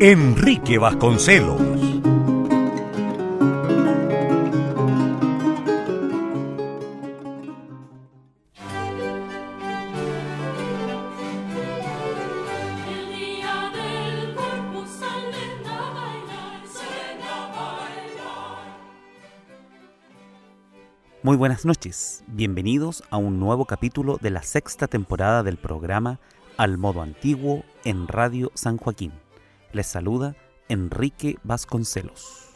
Enrique Vasconcelos. Muy buenas noches, bienvenidos a un nuevo capítulo de la sexta temporada del programa Al Modo Antiguo en Radio San Joaquín. Les saluda Enrique Vasconcelos.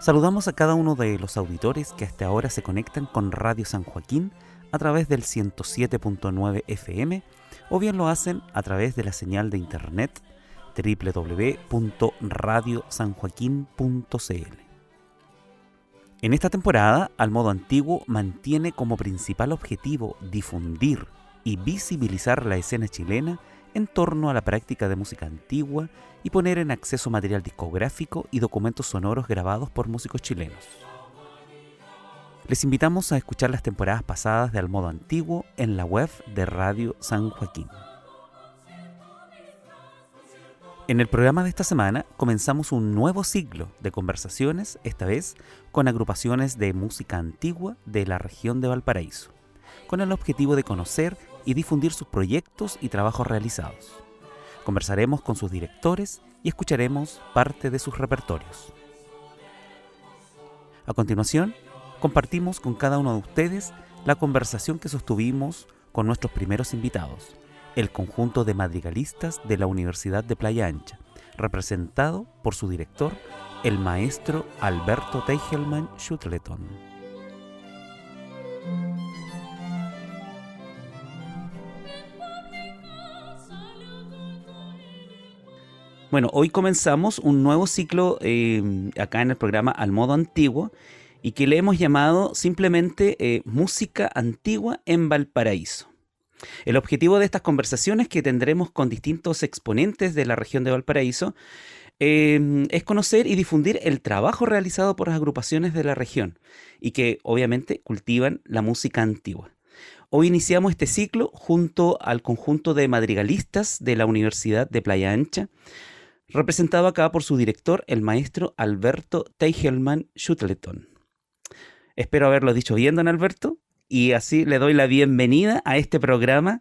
Saludamos a cada uno de los auditores que hasta ahora se conectan con Radio San Joaquín a través del 107.9 FM o bien lo hacen a través de la señal de internet www.radiosanjoaquín.cl. En esta temporada, al modo antiguo mantiene como principal objetivo difundir y visibilizar la escena chilena en torno a la práctica de música antigua y poner en acceso material discográfico y documentos sonoros grabados por músicos chilenos. Les invitamos a escuchar las temporadas pasadas de Al Modo Antiguo en la web de Radio San Joaquín. En el programa de esta semana comenzamos un nuevo ciclo de conversaciones, esta vez con agrupaciones de música antigua de la región de Valparaíso, con el objetivo de conocer y difundir sus proyectos y trabajos realizados. Conversaremos con sus directores y escucharemos parte de sus repertorios. A continuación, compartimos con cada uno de ustedes la conversación que sostuvimos con nuestros primeros invitados, el conjunto de madrigalistas de la Universidad de Playa Ancha, representado por su director, el maestro Alberto Teichelman Schutleton. Bueno, hoy comenzamos un nuevo ciclo eh, acá en el programa Al Modo Antiguo y que le hemos llamado simplemente eh, Música Antigua en Valparaíso. El objetivo de estas conversaciones que tendremos con distintos exponentes de la región de Valparaíso eh, es conocer y difundir el trabajo realizado por las agrupaciones de la región y que obviamente cultivan la música antigua. Hoy iniciamos este ciclo junto al conjunto de madrigalistas de la Universidad de Playa Ancha, representado acá por su director, el maestro Alberto Teichelman Schutleton. Espero haberlo dicho bien, don Alberto, y así le doy la bienvenida a este programa,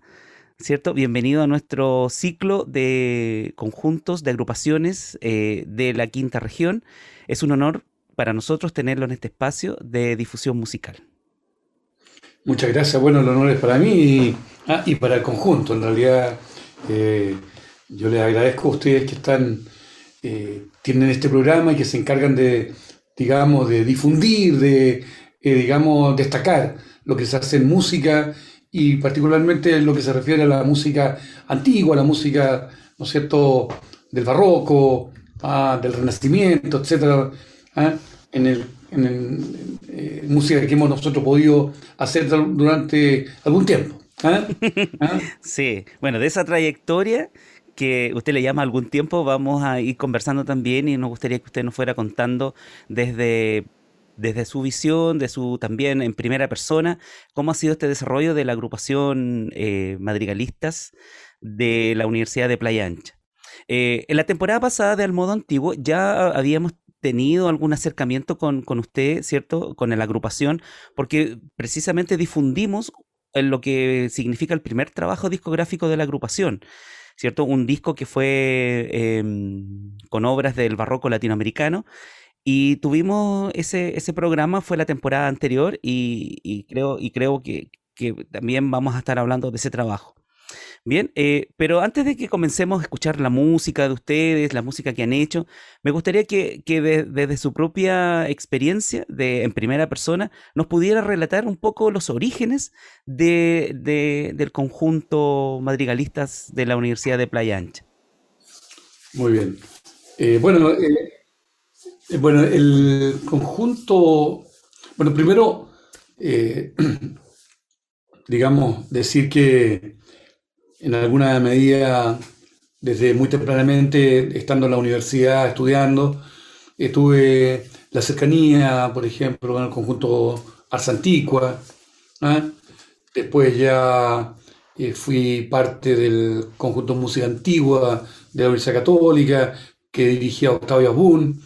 ¿cierto? Bienvenido a nuestro ciclo de conjuntos, de agrupaciones eh, de la quinta región. Es un honor para nosotros tenerlo en este espacio de difusión musical. Muchas gracias. Bueno, el honor es para mí y, ah, para el conjunto. En realidad, eh, yo les agradezco a ustedes que están, eh, tienen este programa y que se encargan de, digamos, de difundir, de, eh, digamos, destacar lo que se hace en música y particularmente en lo que se refiere a la música antigua, la música, ¿no cierto?, del barroco, ah, del renacimiento, etcétera, ah, en el, en eh, música que hemos nosotros podido hacer durante algún tiempo. ¿ah? Sí, bueno, de esa trayectoria que usted le llama algún tiempo, vamos a ir conversando también y nos gustaría que usted nos fuera contando desde desde su visión, de su también en primera persona, cómo ha sido este desarrollo de la agrupación eh, madrigalistas de la Universidad de Playa Ancha. Eh, en la temporada pasada de Al Modo Antiguo ya habíamos tenido algún acercamiento con, con usted, ¿cierto? Con la agrupación, porque precisamente difundimos lo que significa el primer trabajo discográfico de la agrupación. ¿Cierto? Un disco que fue em, con obras del barroco latinoamericano. Y tuvimos ese, ese programa, fue la temporada anterior, y, creo, y creo que, que también vamos a estar hablando de ese trabajo. Bien, eh, pero antes de que comencemos a escuchar la música de ustedes, la música que han hecho, me gustaría que, desde su propia experiencia, de, en primera persona, nos pudiera relatar un poco los orígenes de, del conjunto madrigalistas de la Universidad de Playa Ancha. Muy bien. Eh, bueno, eh, bueno, el conjunto, bueno, primero, digamos, decir que en alguna medida, desde muy tempranamente, estando en la universidad, estudiando, tuve la cercanía, por ejemplo, con el conjunto Ars Antigua. ¿ah? Después ya fui parte del conjunto Música Antigua de la Universidad Católica, que dirigía Octavio Abun.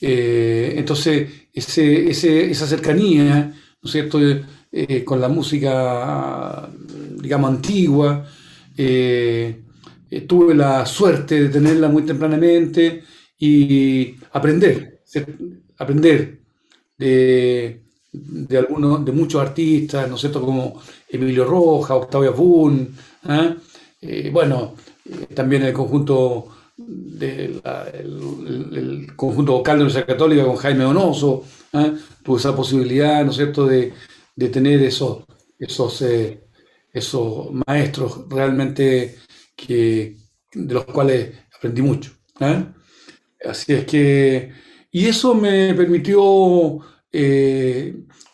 Eh, entonces, esa cercanía, ¿no es cierto?, eh, con la música, digamos, antigua, eh, tuve la suerte de tenerla muy tempranamente y aprender, aprender de, de algunos, de muchos artistas, ¿no es cierto?, como Emilio Roja, Octavio Abun, bueno, también el conjunto del el, conjunto vocal de la Universidad Católica con Jaime Donoso, ¿eh? tuvo esa posibilidad, ¿no es cierto?, de, tener esos, esos, eh, esos maestros realmente de los cuales aprendí mucho. ¿eh? Así es que, y eso me permitió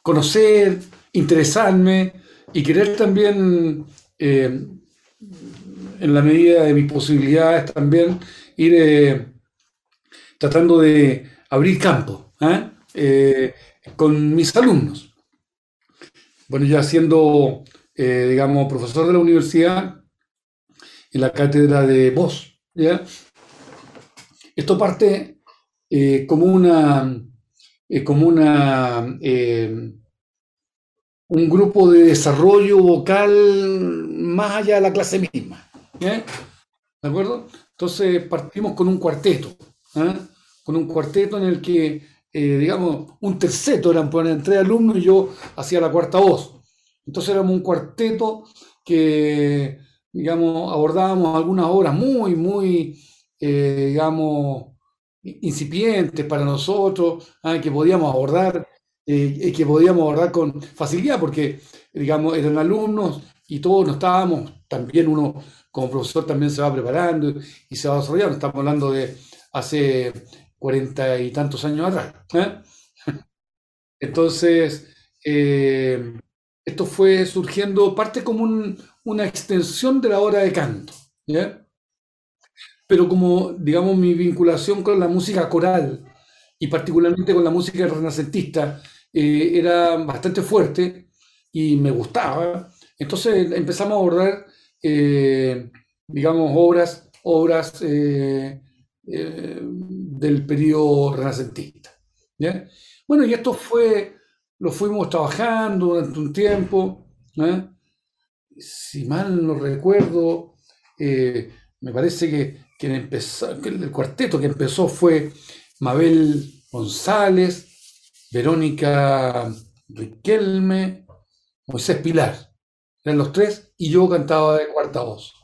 conocer, interesarme y querer también en la medida de mis posibilidades también ir eh, tratando de abrir campo ¿eh? Eh, con mis alumnos. Bueno, ya siendo, digamos, profesor de la universidad en la cátedra de voz, ¿ya? Esto parte como una, como una, un grupo de desarrollo vocal más allá de la clase misma. ¿De acuerdo? Entonces partimos con un cuarteto, ¿eh? con un cuarteto en el que, eh, digamos, un terceto eran, eran tres alumnos y yo hacía la cuarta voz. Entonces éramos un cuarteto que, digamos, abordábamos algunas obras muy, muy, eh, digamos, incipientes para nosotros, que podíamos abordar, que podíamos abordar con facilidad, porque, digamos, eran alumnos y todos no estábamos, también uno como profesor también se va preparando y se va desarrollando. Estamos hablando de hace cuarenta y tantos años atrás. ¿eh? Entonces, eh, esto fue surgiendo parte como una extensión de la hora de canto. Pero como, digamos, mi vinculación con la música coral y particularmente con la música renacentista eh, era bastante fuerte y me gustaba, entonces empezamos a abordar eh, digamos, obras, obras eh, del periodo renacentista. Bueno, y esto fue, lo fuimos trabajando durante un tiempo. Si mal no recuerdo, me parece que, el cuarteto que empezó fue Mabel González, Verónica Riquelme, Moisés Pilar. Eran los tres y yo cantaba de cuarta voz.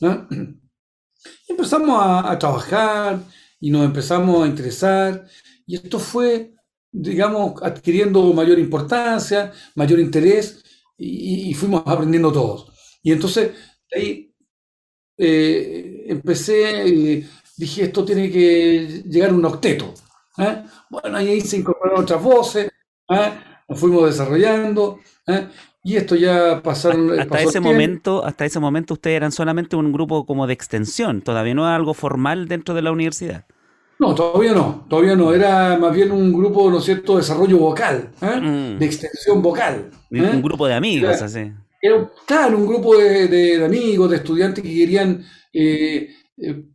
empezamos a, trabajar y nos empezamos a interesar y esto fue, digamos, adquiriendo mayor importancia, mayor interés y, fuimos aprendiendo todos. Y entonces ahí eh, empecé, y dije, esto tiene que llegar a un octeto. ¿eh? Bueno, ahí se incorporaron otras voces, ¿eh? nos fuimos desarrollando. Y esto ya pasaron. Hasta ese momento, hasta ese momento ustedes eran solamente un grupo como de extensión, todavía no era algo formal dentro de la universidad. No, todavía no, todavía no. Era más bien un grupo, ¿no es cierto?, de desarrollo vocal, ¿eh? mm. de extensión vocal. Un ¿eh? grupo de amigos, así. Era, claro, un grupo de, amigos, de estudiantes que querían eh,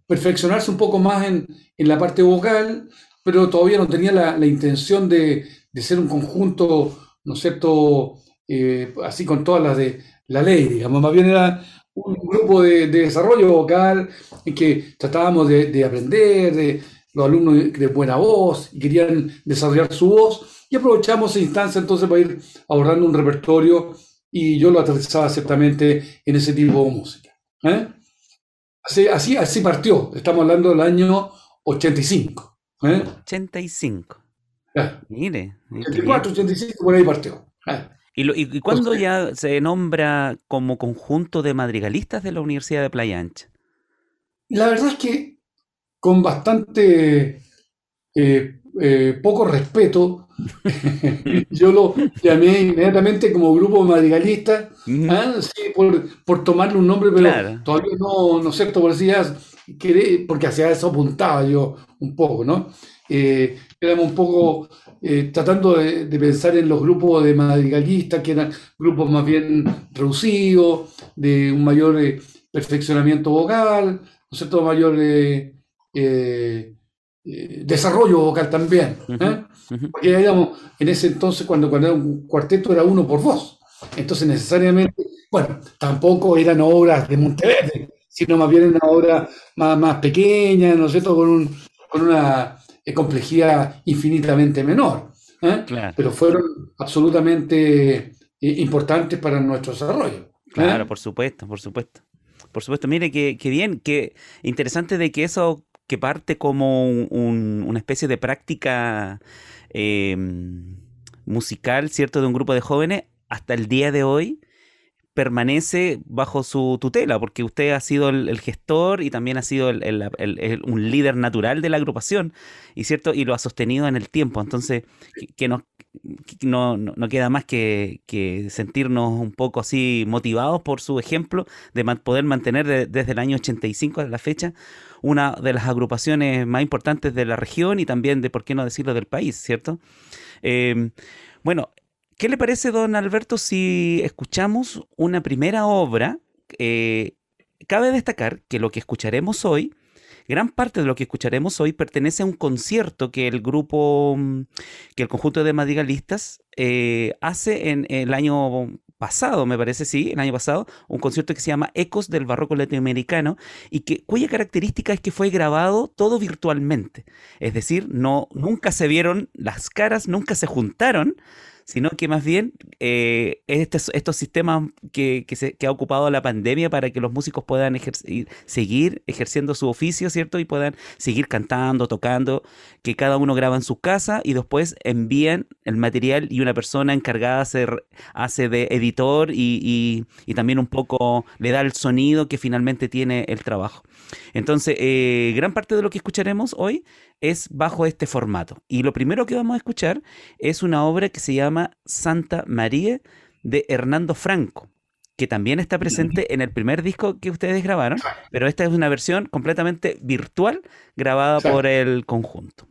perfeccionarse un poco más en, la parte vocal, pero todavía no tenía la, la intención de, de, ser un conjunto, ¿no es cierto?, eh, así con todas las de la ley, digamos, más bien era un grupo de, desarrollo vocal en que tratábamos de, aprender, de los alumnos de buena voz y querían desarrollar su voz y aprovechamos esa instancia entonces para ir abordando un repertorio y yo lo aterrizaba ciertamente en ese tipo de música. ¿eh? Así, así, así partió, estamos hablando del año 85. ¿eh? 85. Mire. 84, 85, por ahí partió. ¿eh? ¿Y, cuándo ya se nombra como conjunto de madrigalistas de la Universidad de Playa Ancha? La verdad es que con bastante eh, eh, poco respeto, yo lo llamé inmediatamente como grupo madrigalista, ¿ah? por, tomarle un nombre, pero todavía no, no sé, por porque hacia eso apuntaba yo un poco, ¿no? Eh, éramos un poco tratando de, pensar en los grupos de madrigalistas, que eran grupos más bien reducidos, de un mayor perfeccionamiento vocal, ¿no es cierto? Mayor eh, desarrollo vocal también. ¿eh? Porque digamos, en ese entonces, cuando, cuando era un cuarteto, era uno por voz. Entonces, necesariamente, bueno, tampoco eran obras de Monteverde, sino más bien eran obras más, más pequeñas, ¿no es cierto?, con, un, con una eh, complejidad infinitamente menor. Pero fueron absolutamente importantes para nuestro desarrollo. Claro, por supuesto, por supuesto. Por supuesto, mire que, que bien, que interesante de que eso que parte como una especie de práctica em, musical, ¿cierto?, de un grupo de jóvenes, hasta el día de hoy permanece bajo su tutela, porque usted ha sido el, gestor y también ha sido un líder natural de la agrupación, y cierto, y lo ha sostenido en el tiempo. Entonces, que, no, no, queda más que, sentirnos un poco así motivados por su ejemplo de poder mantener desde el año 85 a la fecha una de las agrupaciones más importantes de la región y también de, por qué no decirlo, del país, ¿cierto? Em, bueno, ¿Qué le parece, don Alberto, si escuchamos una primera obra? Eh, cabe destacar que lo que escucharemos hoy, gran parte de lo que escucharemos hoy pertenece a un concierto que el grupo, mm, que el conjunto de madrigalistas eh, hace en el año pasado, me parece, sí, el año pasado, un concierto que se llama Ecos del Barroco Latinoamericano y que, cuya característica es que fue grabado todo virtualmente. Es decir, no, nunca se vieron las caras, nunca se juntaron, sino que más bien eh, este, estos sistemas que, se, ha ocupado la pandemia para que los músicos puedan seguir ejerciendo su oficio, ¿cierto? Y puedan seguir cantando, tocando, que cada uno graba en su casa y después envían el material y una persona encargada hace, hace de editor y, también un poco le da el sonido que finalmente tiene el trabajo. Entonces, eh, gran parte de lo que escucharemos hoy es bajo este formato. Y lo primero que vamos a escuchar es una obra que se llama Santa María de Hernando Franco, que también está presente en el primer disco que ustedes grabaron, pero esta es una versión completamente virtual grabada por el conjunto.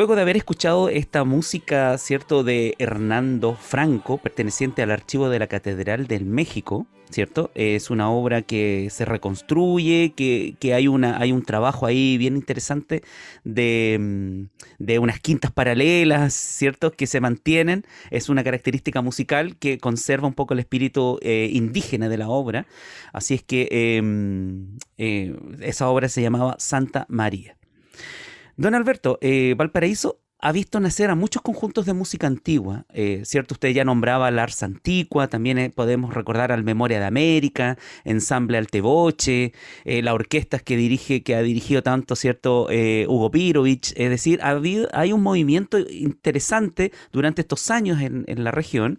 Luego de haber escuchado esta música, ¿cierto?, de Hernando Franco, perteneciente al archivo de la Catedral del México, ¿cierto? Es una obra que se reconstruye, que, hay, una, hay un trabajo ahí bien interesante de, mm, unas quintas paralelas, ¿cierto? Que se mantienen. Es una característica musical que conserva un poco el espíritu eh, indígena de la obra. Así es que em, eh, esa obra se llamaba Santa María. Don Alberto, eh, Valparaíso ha visto nacer a muchos conjuntos de música antigua, eh, ¿cierto? Usted ya nombraba la Ars Antigua, también eh, podemos recordar al Memoria de América, Ensamble Alteboche, eh, la orquesta que dirige, que ha dirigido tanto, ¿cierto? Hugo Pirovich, es decir, ha habido, hay un movimiento interesante durante estos años en la región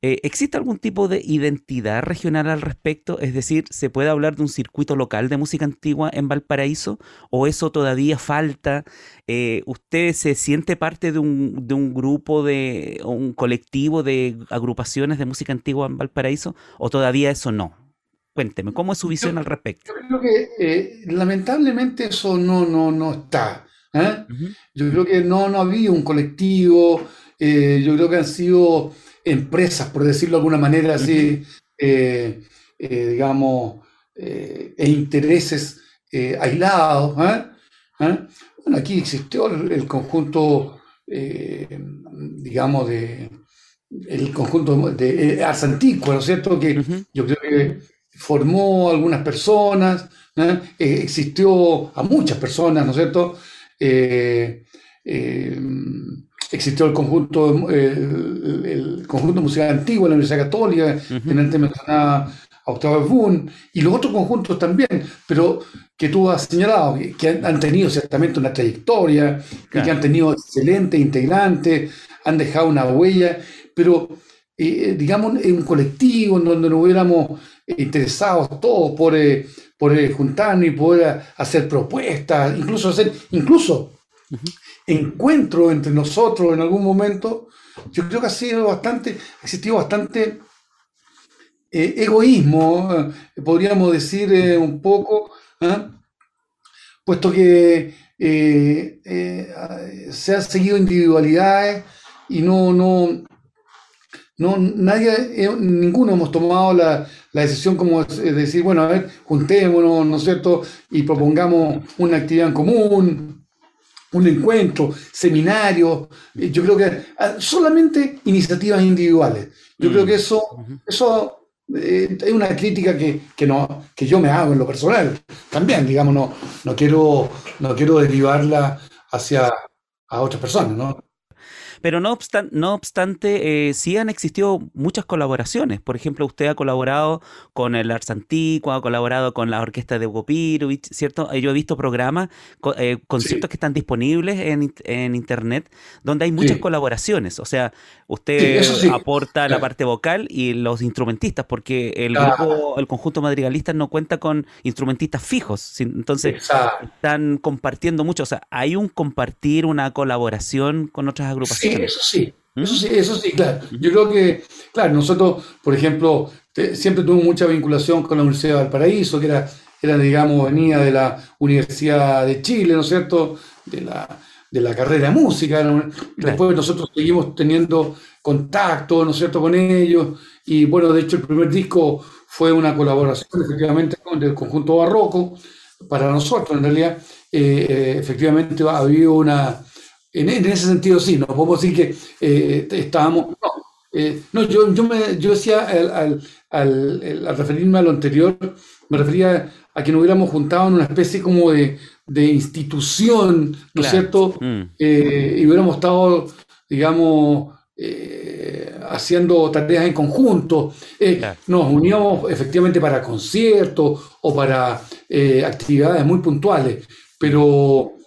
eh, ¿Existe algún tipo de identidad regional al respecto? Es decir, ¿se puede hablar de un circuito local de música antigua en Valparaíso? ¿O eso todavía falta? Eh, ¿Usted se siente parte de un, de un grupo, de un colectivo de agrupaciones de música antigua en Valparaíso? ¿O todavía eso no? Cuénteme, ¿cómo es su visión al respecto? Yo creo que eh, lamentablemente eso no, no, no está. Yo creo que no, no había un colectivo, yo creo que han sido empresas, por decirlo de alguna manera así, eh, eh, digamos, eh, e intereses aislados. Bueno, aquí existió el, conjunto, digamos, de el conjunto de Ars Antigua, ¿no es cierto? Que yo creo que formó a algunas personas, existió a muchas personas, ¿no es cierto? Existió el conjunto, el, conjunto musical antiguo de la Universidad Católica, en antes mencionaba a Octavio Boone, y los otros conjuntos también, pero que tú has señalado, que, han, tenido ciertamente una trayectoria, que han tenido excelentes integrantes, han dejado una huella, pero eh, digamos en un colectivo en donde nos hubiéramos interesados todos por, eh, por eh, juntarnos y poder hacer propuestas, incluso hacer, incluso encuentro entre nosotros en algún momento, yo creo que ha sido bastante, ha existido bastante eh, egoísmo, eh, podríamos decir eh, un poco, puesto que se han seguido individualidades y no, no, no nadie, ninguno hemos tomado la, la decisión como de decir, bueno, a ver, juntémonos, ¿no es cierto? Y propongamos una actividad en común, un encuentro, seminario, eh, yo creo que ah, solamente iniciativas individuales. Yo creo que mm. eso, eso eh, es una crítica que, que, no, que yo me hago en lo personal. También, digamos, no, no, quiero, no quiero derivarla hacia a otras personas, ¿no? Pero no, no obstante, eh, sí han existido muchas colaboraciones. Por ejemplo, usted ha colaborado con el Ars Antigua, ha colaborado con la orquesta de Hugo ¿cierto? Eh, yo he visto programas, eh, conciertos que están disponibles en, en, Internet, donde hay muchas colaboraciones. O sea, usted aporta la parte vocal y los instrumentistas, porque el grupo, el conjunto madrigalista no cuenta con instrumentistas fijos. Entonces, están compartiendo mucho. O sea, hay un compartir, una colaboración con otras agrupaciones eso sí, eso sí, eso sí, claro. Yo creo que, claro, nosotros, por ejemplo, siempre tuvimos mucha vinculación con la Universidad de Valparaíso, que era, era, digamos, venía de la Universidad de Chile, ¿no es cierto? De la, de la carrera de música. Después nosotros seguimos teniendo contacto, ¿no es cierto?, con ellos. Y bueno, de hecho, el primer disco fue una colaboración, efectivamente, con el conjunto barroco. Para nosotros, en realidad, eh, eh, efectivamente ha habido una, en, ese sentido sí, no podemos decir que eh, estábamos... No, eh, no yo, yo, me, yo decía al, al, al, referirme a lo anterior, me refería a que nos hubiéramos juntado en una especie como de, de institución, ¿no es cierto? Mm. Eh, y hubiéramos estado, digamos, haciendo tareas en conjunto. Nos uníamos efectivamente para conciertos o para actividades muy puntuales, pero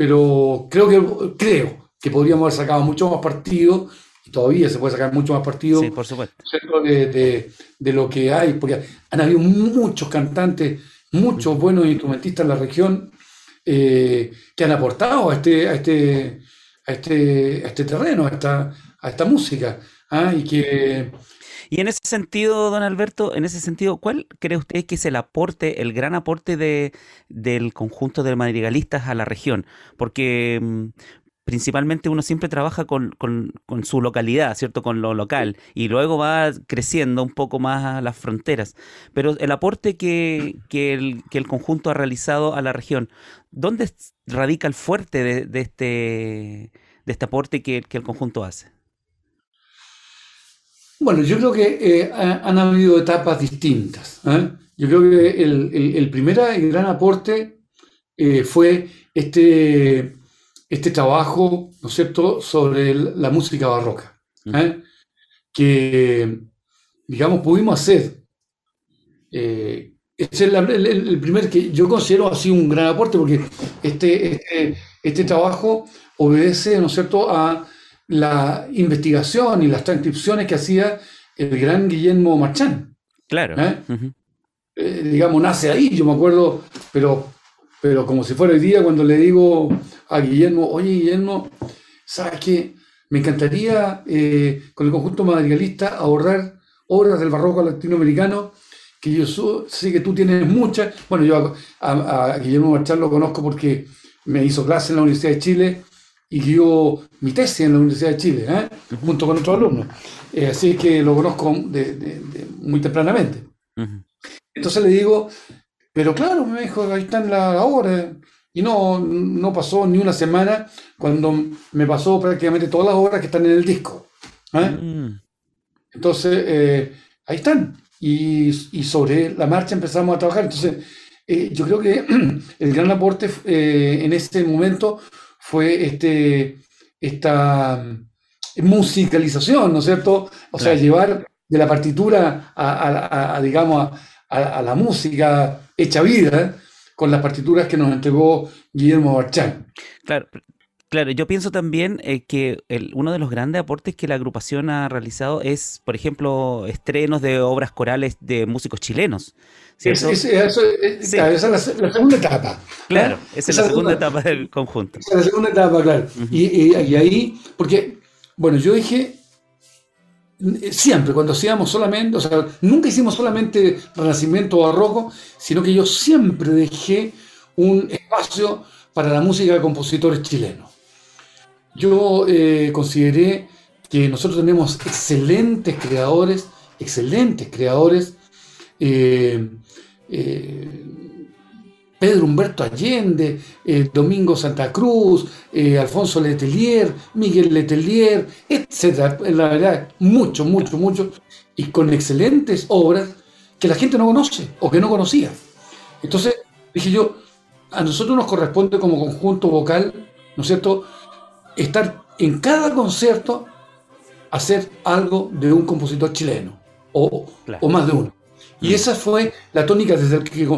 pero creo que, creo que podríamos haber sacado mucho más partido, y todavía se puede sacar mucho más partido sí, por supuesto. De, de, lo que hay, porque han habido muchos cantantes, muchos buenos instrumentistas en la región eh, que han aportado a este, a este, a este, a este terreno, a esta, a esta música, ¿ah? y que y en ese sentido, don Alberto, en ese sentido, ¿cuál cree usted que es el aporte, el gran aporte de, del conjunto de madrigalistas a la región? Porque mm, principalmente uno siempre trabaja con, su localidad, ¿cierto? Con lo local, y luego va creciendo un poco más a las fronteras. Pero el aporte que, el, que el, conjunto ha realizado a la región, ¿dónde radica el fuerte de, este, de este aporte que, que el conjunto hace? Bueno, yo creo que eh, han habido etapas distintas. ¿eh? Yo creo que el, el, primer gran aporte eh, fue este, este trabajo, ¿no es cierto?, sobre la música barroca, que, digamos, pudimos hacer. Este es el, primer que yo considero así un gran aporte, porque este, este, este, trabajo obedece, ¿no es cierto?, a la investigación y las transcripciones que hacía el gran Guillermo Marchán. Claro. Eh, digamos, nace ahí, yo me acuerdo, pero, pero como si fuera el día cuando le digo a Guillermo, oye Guillermo, ¿sabes qué? Me encantaría eh, con el conjunto madrigalista ahorrar obras del barroco latinoamericano, que yo sé que tú tienes muchas. Bueno, yo a, Guillermo Marchal lo conozco porque me hizo clase en la Universidad de Chile y dio mi tesis en la Universidad de Chile, ¿eh? junto con otros alumnos. así que lo conozco de, muy tempranamente. Entonces le digo, pero claro, me dijo, ahí están las obras. Y no, no pasó ni una semana cuando me pasó prácticamente todas las obras que están en el disco. ¿eh? Mm. Entonces, eh, ahí están. Y, sobre la marcha empezamos a trabajar. Entonces, eh, yo creo que el gran aporte en ese momento fue este, esta musicalización, ¿no es cierto? O sea, llevar de la partitura a digamos, a, a, la música hecha vida con las partituras que nos entregó Guillermo Barchán. Claro, Claro, yo pienso también eh, que uno de los grandes aportes que la agrupación ha realizado es, por ejemplo, estrenos de obras corales de músicos chilenos. Es, esa es la, segunda etapa. Claro, esa es la, segunda, etapa del conjunto. Esa es la segunda etapa, claro. y, y, ahí, porque, bueno, yo dije, siempre, cuando hacíamos solamente, o sea, nunca hicimos solamente Renacimiento o Barroco, sino que yo siempre dejé un espacio para la música de compositores chilenos. Yo eh, consideré que nosotros tenemos excelentes creadores, excelentes creadores, eh, eh, Pedro Humberto Allende, eh, Domingo Santa Cruz, eh, Alfonso Letelier, Miguel Letelier, etc. La verdad, mucho, mucho, mucho, y con excelentes obras que la gente no conoce o que no conocía. Entonces, dije yo, a nosotros nos corresponde como conjunto vocal, ¿no es cierto?, estar en cada concierto, hacer algo de un compositor chileno, o, o más de uno. Y mm. esa fue la tónica desde el que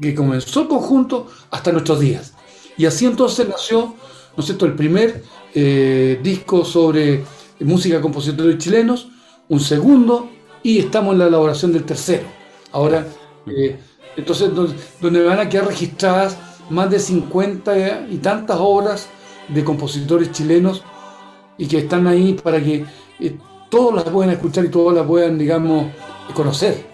que comenzó el conjunto hasta nuestros días. Y así entonces nació, ¿no es cierto?, el primer eh, disco sobre música de compositores chilenos, un segundo, y estamos en la elaboración del tercero. Ahora, eh, entonces, donde, van a quedar registradas más de 50 y tantas obras de compositores chilenos y que están ahí para que eh, todos las puedan escuchar y todos las puedan, digamos, conocer.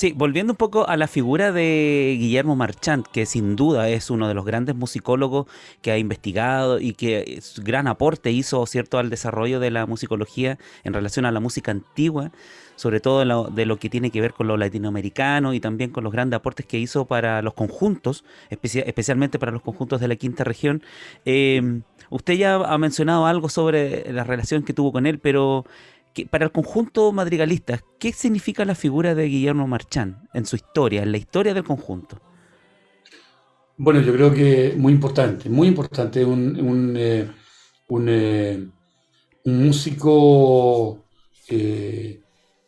Sí, volviendo un poco a la figura de Guillermo Marchand, que sin duda es uno de los grandes musicólogos que ha investigado y que gran aporte hizo cierto al desarrollo de la musicología en relación a la música antigua, sobre todo de lo, que tiene que ver con lo latinoamericano y también con los grandes aportes que hizo para los conjuntos, especialmente para los conjuntos de la quinta región. Eh, usted ya ha mencionado algo sobre la relación que tuvo con él, pero para el conjunto madrigalista, ¿qué significa la figura de Guillermo Marchán en su historia, en la historia del conjunto? Bueno, yo creo que muy importante, muy importante, un, un, eh, eh, músico eh,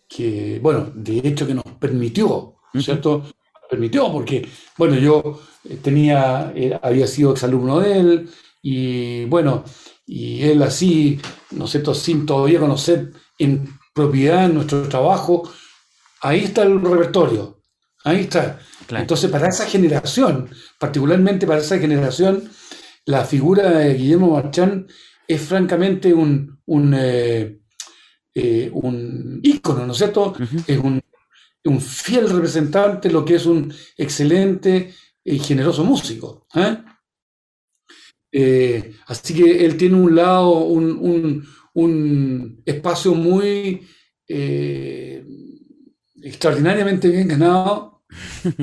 que, bueno, de hecho que nos permitió, ¿cierto? Permitió, porque, bueno, yo tenía, había sido exalumno de él, y bueno, y él así, ¿no es cierto?, sin todavía conocer en propiedad nuestro trabajo, ahí está el repertorio, ahí está. Entonces, para esa generación, particularmente para esa generación, la figura de Guillermo Marchán es francamente un, un, eh, eh, un ícono, ¿no es cierto? Es un, un, fiel representante de lo que es un excelente y generoso músico. ¿eh? así que él tiene un lado, un, un espacio muy extraordinariamente bien ganado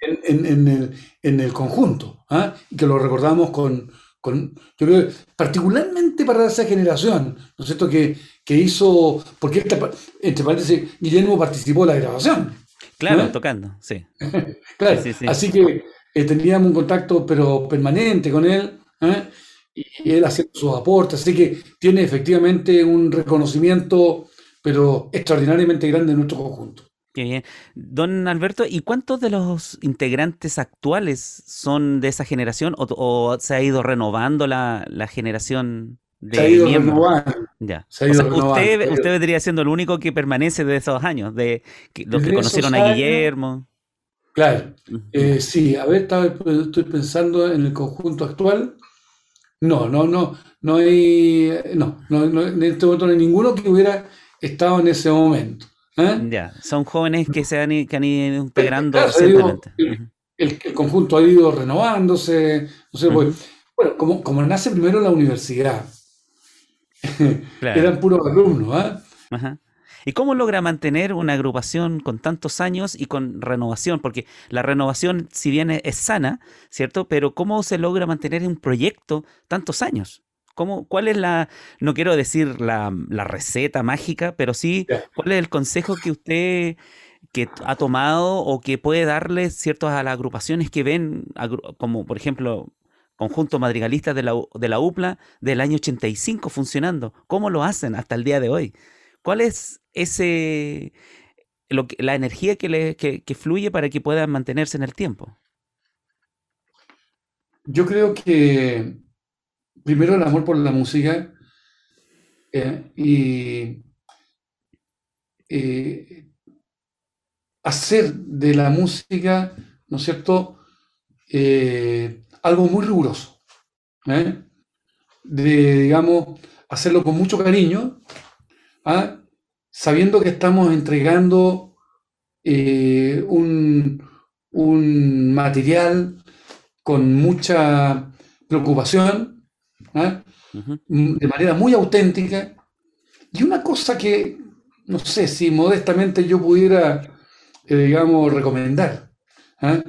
en, el, conjunto, ¿ah? y que lo recordamos con, yo creo, particularmente para esa generación, ¿no es cierto?, que, que hizo, porque entre paréntesis, Guillermo participó en la grabación. Claro, tocando, sí. claro, así que eh, teníamos un contacto pero permanente con él, ¿eh? Y él haciendo sus aportes, así que tiene efectivamente un reconocimiento pero extraordinariamente grande en nuestro conjunto. Qué bien. Don Alberto, ¿y cuántos de los integrantes actuales son de esa generación o, se ha ido renovando la, generación de se ha ido renovando. Ya. usted, usted vendría siendo el único que permanece de esos años, de los que conocieron a Guillermo. Claro, eh, sí, a ver, estoy pensando en el conjunto actual. No, no, no, no hay, no, no, no en este momento no hay ninguno que hubiera estado en ese momento. ¿Eh? Ya, son jóvenes que se han, que han ido integrando recientemente. el, conjunto ha ido renovándose. No pues, bueno, como, como nace primero la universidad, eran puros alumnos. ¿ah? ¿Y cómo logra mantener una agrupación con tantos años y con renovación? Porque la renovación, si bien es sana, ¿cierto? Pero ¿cómo se logra mantener un proyecto tantos años? ¿Cómo, ¿Cuál es la, no quiero decir la, receta mágica, pero sí, cuál es el consejo que usted que ha tomado o que puede darle ciertos a las agrupaciones que ven, como por ejemplo, Conjunto Madrigalistas de la, de la UPLA del año 85 funcionando? ¿Cómo lo hacen hasta el día de hoy? ¿Cuál es ese, lo que, la energía que, fluye para que puedan mantenerse en el tiempo? Yo creo que primero el amor por la música eh, y eh, hacer de la música, ¿no es cierto?, eh, algo muy riguroso. De, digamos, hacerlo con mucho cariño, ¿ah? sabiendo que estamos entregando un, un material con mucha preocupación, ¿eh? mm, de manera muy auténtica. Y una cosa que, no sé si modestamente yo pudiera, eh, digamos, recomendar, ¿eh?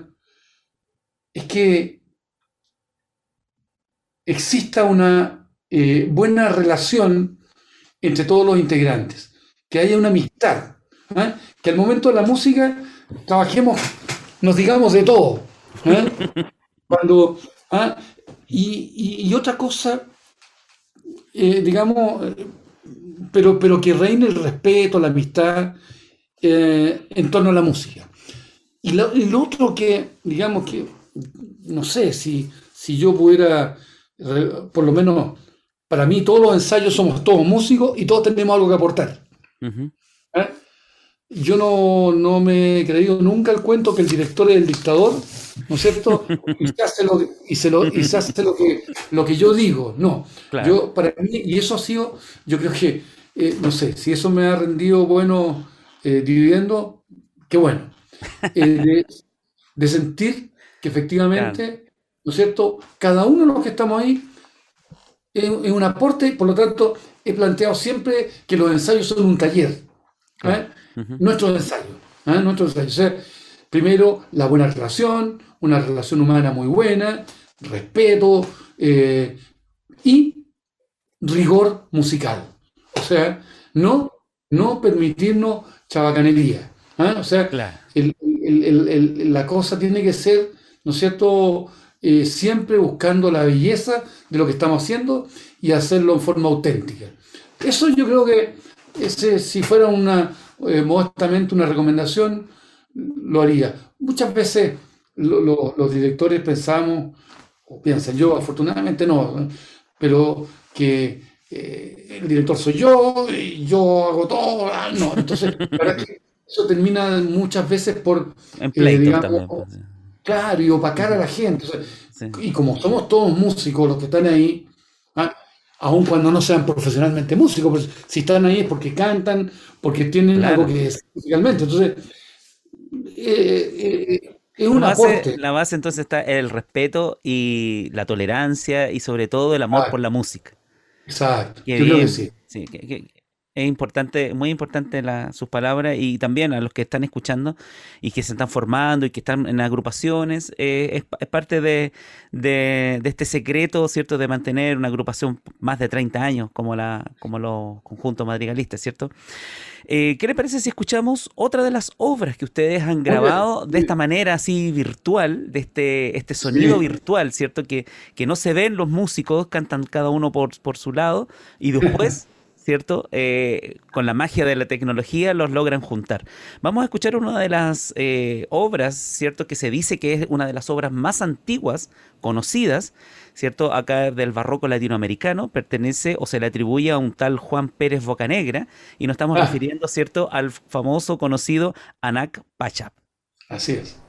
es que exista una buena relación entre todos los integrantes, que haya una amistad, que al momento de la música trabajemos, nos digamos de todo. Cuando, y, otra cosa, eh, digamos, pero, pero que reine el respeto, la amistad eh, en torno a la música. Y lo, otro que, digamos que, no sé, si, si yo pudiera, por lo menos para mí todos los ensayos somos todos músicos y todos tenemos algo que aportar. Yo no, no, me he creído nunca el cuento que el director es el dictador, ¿no es cierto? Y se hace lo, y se lo, y se hace lo, que, lo que yo digo. No, yo para mí, y eso ha sido, yo creo que, eh, no sé, si eso me ha rendido bueno eh, dividiendo, qué bueno. Eh, de, sentir que efectivamente, ¿no es cierto? Cada uno de los que estamos ahí es, un aporte, por lo tanto, he planteado siempre que los ensayos son un taller. ¿eh? nuestro ensayo. ¿eh? Nuestro ensayo. primero, la buena relación, una relación humana muy buena, respeto eh, y rigor musical. O sea, no, no permitirnos chabacanería. ¿eh? O sea, la cosa tiene que ser, ¿no es cierto?, siempre buscando la belleza de lo que estamos haciendo y hacerlo en forma auténtica. Eso yo creo que ese, si fuera una, eh, modestamente una recomendación, lo haría. Muchas veces los directores pensamos, o piensan, yo afortunadamente no, pero que eh, el director soy yo, y yo hago todo. Ah, no, entonces, eso termina muchas veces por. En eh, digamos, Claro, y opacar a la gente. Y como somos todos músicos los que están ahí, ¿ah? aun cuando no sean profesionalmente músicos, pues si están ahí es porque cantan, porque tienen algo que es musicalmente. Entonces, eh, eh, es un la base, La base entonces está el respeto y la tolerancia y sobre todo el amor por la música. Exacto, yo creo que sí. sí es importante, muy importante sus palabras y también a los que están escuchando y que se están formando y que están en agrupaciones, eh, es, parte de, este secreto, ¿cierto?, de mantener una agrupación más de 30 años como, la, como los conjuntos madrigalistas, ¿cierto? Eh, ¿Qué le parece si escuchamos otra de las obras que ustedes han grabado de esta manera así virtual, de este, este sonido virtual, ¿cierto? Que, que no se ven los músicos, cantan cada uno por, por su lado y después... ¿cierto? Eh, con la magia de la tecnología los logran juntar. Vamos a escuchar una de las eh, obras, ¿cierto? Que se dice que es una de las obras más antiguas conocidas, ¿cierto? Acá del barroco latinoamericano, pertenece o se le atribuye a un tal Juan Pérez Bocanegra y nos estamos ah. refiriendo, ¿cierto? Al famoso conocido Anak Pachap. Así es.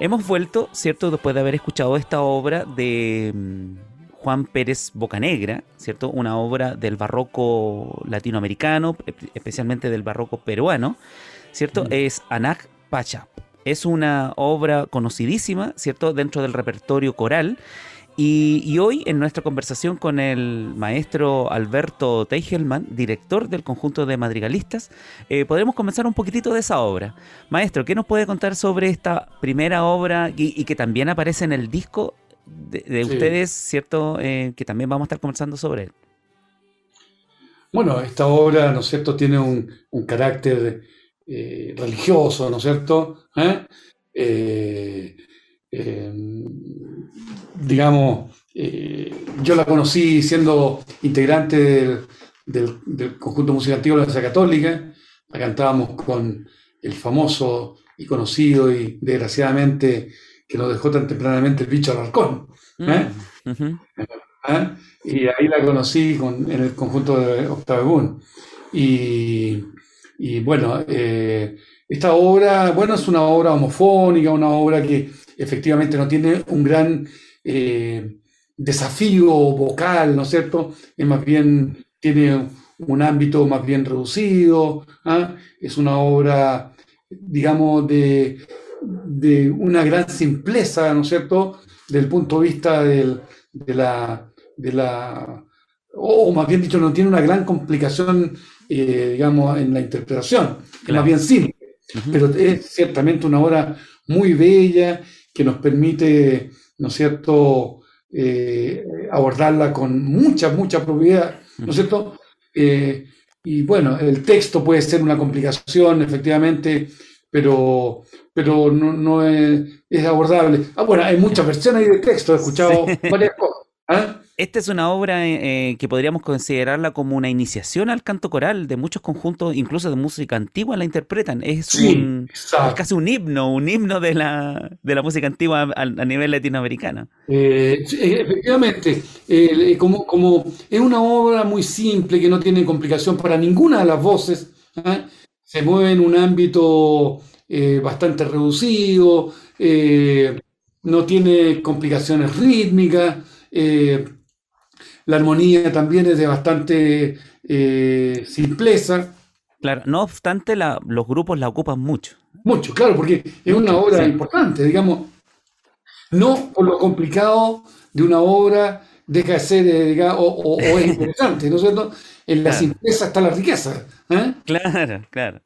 Hemos vuelto, ¿cierto? Después de haber escuchado esta obra de mm, Juan Pérez Bocanegra, ¿cierto? Una obra del barroco latinoamericano, especialmente del barroco peruano, ¿cierto? Mm. Es Anak Pacha. Es una obra conocidísima, ¿cierto? Dentro del repertorio coral y, hoy en nuestra conversación con el maestro Alberto Teigelman, director del conjunto de madrigalistas, eh, podremos comenzar un poquitito de esa obra. Maestro, ¿qué nos puede contar sobre esta primera obra y, que también aparece en el disco de, ustedes, cierto? Eh, que también vamos a estar conversando sobre él. Bueno, esta obra, ¿no es cierto?, tiene un, carácter eh, religioso, ¿no es cierto? Eh, digamos, eh, yo la conocí siendo integrante del, conjunto musical antiguo de la Casa Católica, la cantábamos con el famoso y conocido y desgraciadamente que nos dejó tan tempranamente el bicho Alarcón. ¿eh? Mm, ¿Ah? Y ahí la conocí en el conjunto de Octave Y, y bueno, eh, esta obra, bueno, es una obra homofónica, una obra que efectivamente no tiene un gran eh, desafío vocal, ¿no es cierto? Es más bien, tiene un ámbito más bien reducido, ¿ah? es una obra, digamos, de, de, una gran simpleza, ¿no es cierto?, del punto de vista de la, de la, o más bien dicho, no tiene una gran complicación, eh, digamos, en la interpretación, es más bien simple, pero es ciertamente una obra muy bella que nos permite ¿no es cierto?, eh, abordarla con mucha, mucha propiedad, ¿no es cierto? Eh, y bueno, el texto puede ser una complicación, efectivamente, pero, pero no, no es, es, abordable. Ah, bueno, hay muchas versiones de texto, he escuchado varias cosas. ¿ah? Esta es una obra eh, que podríamos considerarla como una iniciación al canto coral de muchos conjuntos, incluso de música antigua, la interpretan. Es, un, es casi un himno, un himno de la, de la música antigua a, a nivel latinoamericano. Eh, efectivamente, eh, como, como es una obra muy simple que no tiene complicación para ninguna de las voces, se mueve en un ámbito bastante reducido, no tiene complicaciones rítmicas. La armonía también es de bastante eh, simpleza. Claro, no obstante, la, los grupos la ocupan mucho. Mucho, claro, porque es una obra sí. importante, digamos. No por lo complicado de una obra deja de ser, eh, digamos, o, o, o, es interesante, ¿no es cierto? En la claro. simpleza está la riqueza. ¿eh? Claro, claro.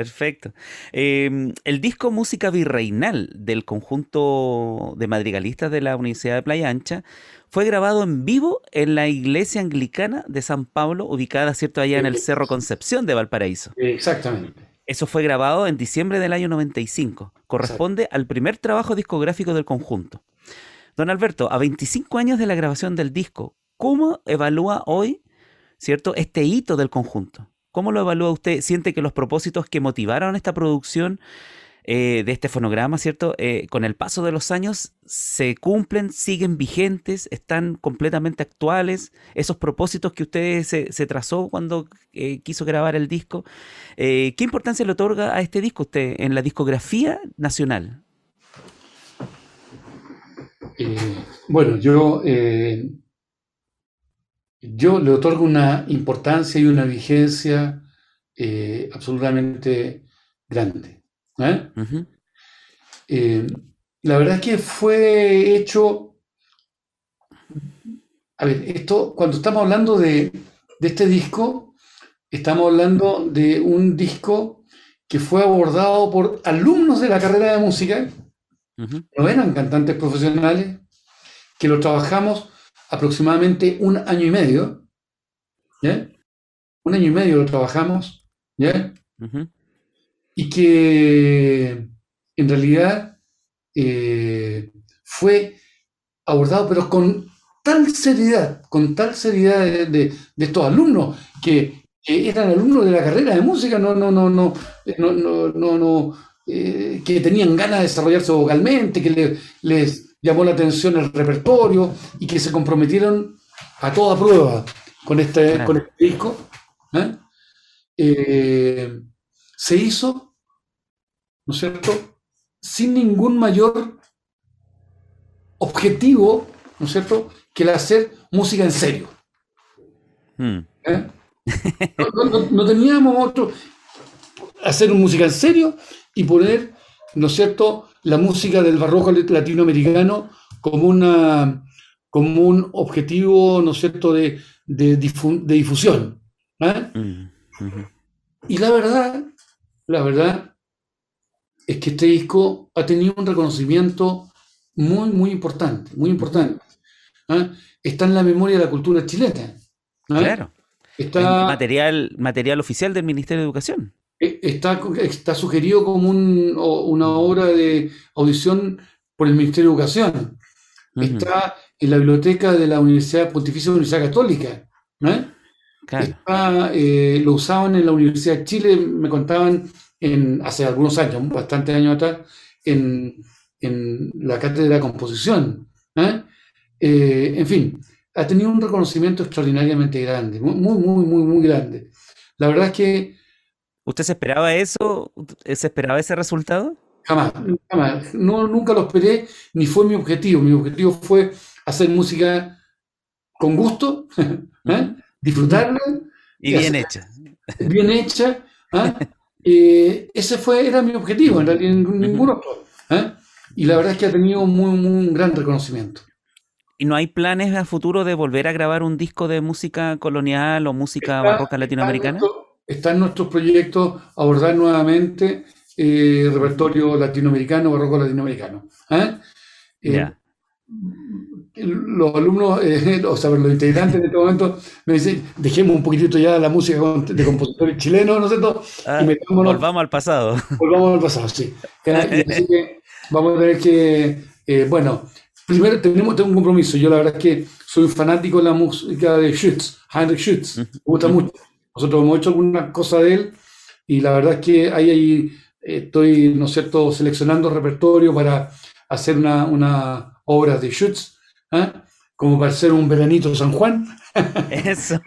Perfecto. Eh, el disco Música Virreinal del conjunto de madrigalistas de la Universidad de Playa Ancha fue grabado en vivo en la iglesia anglicana de San Pablo, ubicada, ¿cierto?, allá en el Cerro Concepción de Valparaíso. Exactamente. Eso fue grabado en diciembre del año 95. Corresponde Exacto. al primer trabajo discográfico del conjunto. Don Alberto, a 25 años de la grabación del disco, ¿cómo evalúa hoy, ¿cierto?, este hito del conjunto? ¿Cómo lo evalúa usted? ¿Siente que los propósitos que motivaron esta producción eh, de este fonograma, ¿cierto? Eh, con el paso de los años se cumplen, siguen vigentes, están completamente actuales. Esos propósitos que usted se, trazó cuando eh, quiso grabar el disco, ¿qué importancia le otorga a este disco usted en la discografía nacional? bueno, yo yo le otorgo una importancia y una vigencia eh, absolutamente grande. ¿eh? Uh -huh. eh, la verdad es que fue hecho. A ver, esto, cuando estamos hablando de, de este disco, estamos hablando de un disco que fue abordado por alumnos de la carrera de música, uh -huh. no eran cantantes profesionales, que lo trabajamos aproximadamente un año y medio. ¿ya? Un año y medio lo trabajamos. ¿ya? Uh -huh. Y que en realidad eh, fue abordado, pero con tal seriedad, con tal seriedad de, de, de estos alumnos que, que, eran alumnos de la carrera de música, no, no, no, no, no, no, no, no eh, que tenían ganas de desarrollarse vocalmente, que le, les llamó la atención el repertorio y que se comprometieron a toda prueba con este, claro. con este disco. ¿eh? Eh, se hizo, ¿no es cierto?, sin ningún mayor objetivo, ¿no es cierto?, que el hacer música en serio. Hmm. ¿Eh? No, no, no, teníamos otro, hacer música en serio y poner, ¿no es cierto?, la música del barroco latinoamericano como, una, como un objetivo, ¿no es cierto?, de, de, difu de difusión. ¿eh? Mm. Y la verdad, la verdad es que este disco ha tenido un reconocimiento muy, muy importante, muy importante. ¿eh? Está en la memoria de la cultura chilena. ¿eh? Claro. Está, material, material oficial del Ministerio de Educación. Está, está sugerido como un, una obra de audición por el Ministerio de Educación. Uh -huh. Está en la biblioteca de la Universidad Pontificia Universidad Católica. ¿no? Claro. Está, eh, lo usaban en la Universidad de Chile, me contaban en, hace algunos años, bastantes años atrás, en, en la cátedra de composición. ¿eh? Eh, en fin, ha tenido un reconocimiento extraordinariamente grande, muy, muy, muy, muy grande. La verdad es que ¿Usted se esperaba eso? ¿Se esperaba ese resultado? Jamás, jamás. No, nunca lo esperé, ni fue mi objetivo. Mi objetivo fue hacer música con gusto, ¿eh? disfrutarla. Y bien hecha. Bien hecha. ¿eh? eh, ese fue, era mi objetivo, en realidad ningún otro. ¿eh? Y la verdad es que ha tenido muy, muy un gran reconocimiento. ¿Y no hay planes a futuro de volver a grabar un disco de música colonial o música está, barroca latinoamericana? Está está en nuestros proyectos abordar nuevamente eh, repertorio latinoamericano, barroco latinoamericano. ¿eh? Yeah. los alumnos, eh, o sea, los integrantes en este momento me dicen, dejemos un poquitito ya la música de compositores chilenos, ¿no sé todo, ah, y volvamos al pasado. Volvamos al pasado, sí. así que vamos a tener que, eh, bueno, primero tenemos tengo un compromiso. Yo la verdad es que soy fanático de la música de Schütz, Heinrich Schütz, me gusta mucho. Nosotros hemos hecho alguna cosa de él y la verdad es que ahí, ahí estoy, ¿no es cierto?, seleccionando repertorio para hacer una, una obra de Schütz ¿eh? como para ser un veranito San Juan. Eso.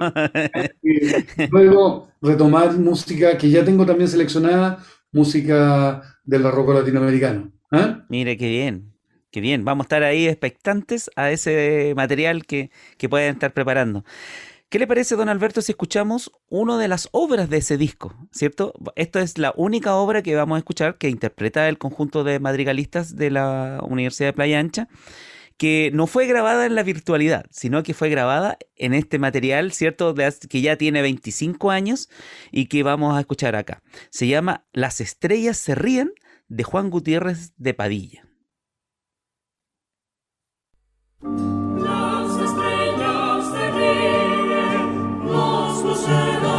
luego retomar música que ya tengo también seleccionada, música del barroco latinoamericano. ¿eh? Mire, qué bien, qué bien. Vamos a estar ahí expectantes a ese material que, que pueden estar preparando. ¿Qué le parece, don Alberto, si escuchamos una de las obras de ese disco? ¿Cierto? Esta es la única obra que vamos a escuchar que interpreta el conjunto de madrigalistas de la Universidad de Playa Ancha que no fue grabada en la virtualidad, sino que fue grabada en este material, ¿cierto? que ya tiene 25 años y que vamos a escuchar acá. Se llama Las estrellas se ríen de Juan Gutiérrez de Padilla. Se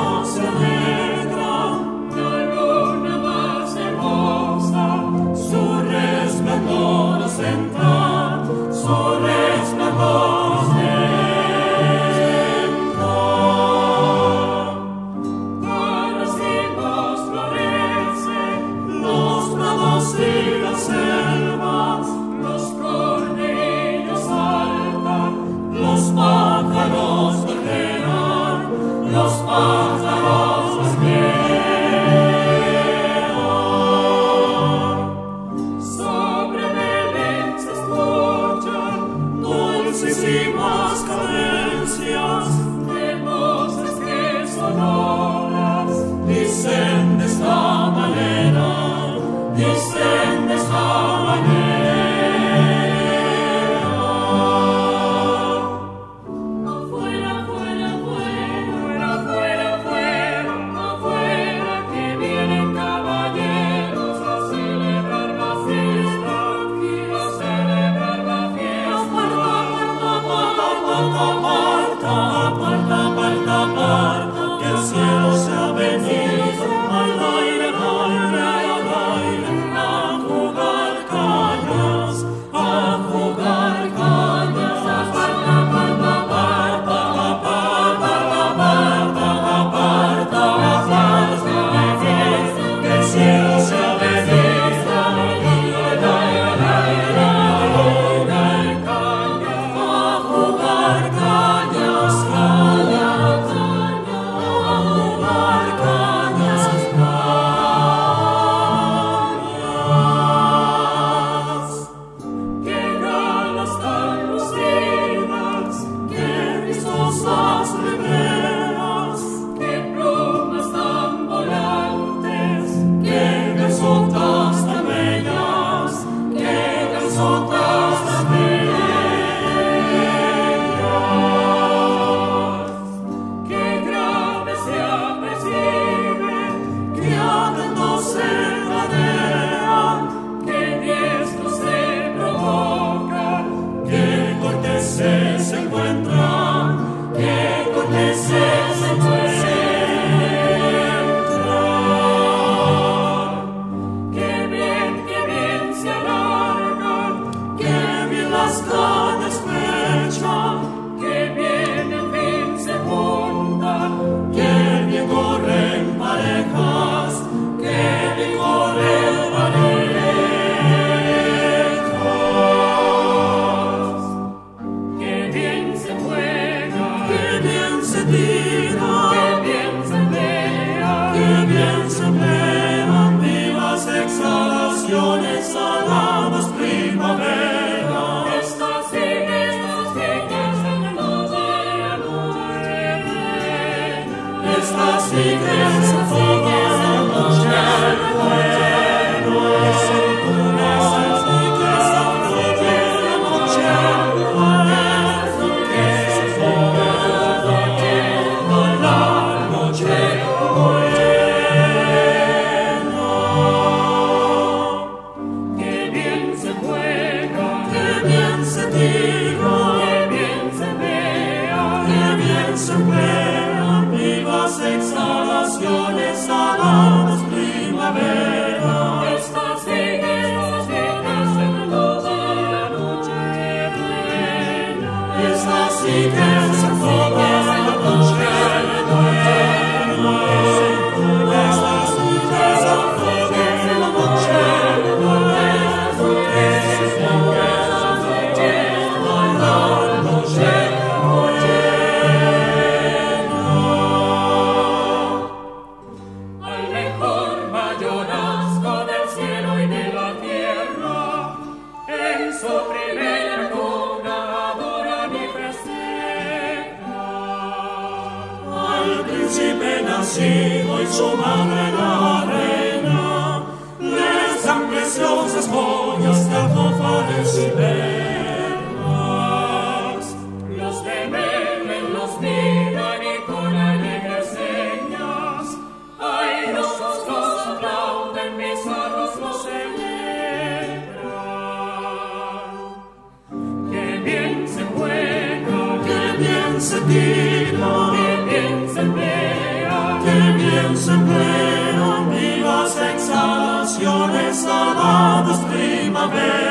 salvation.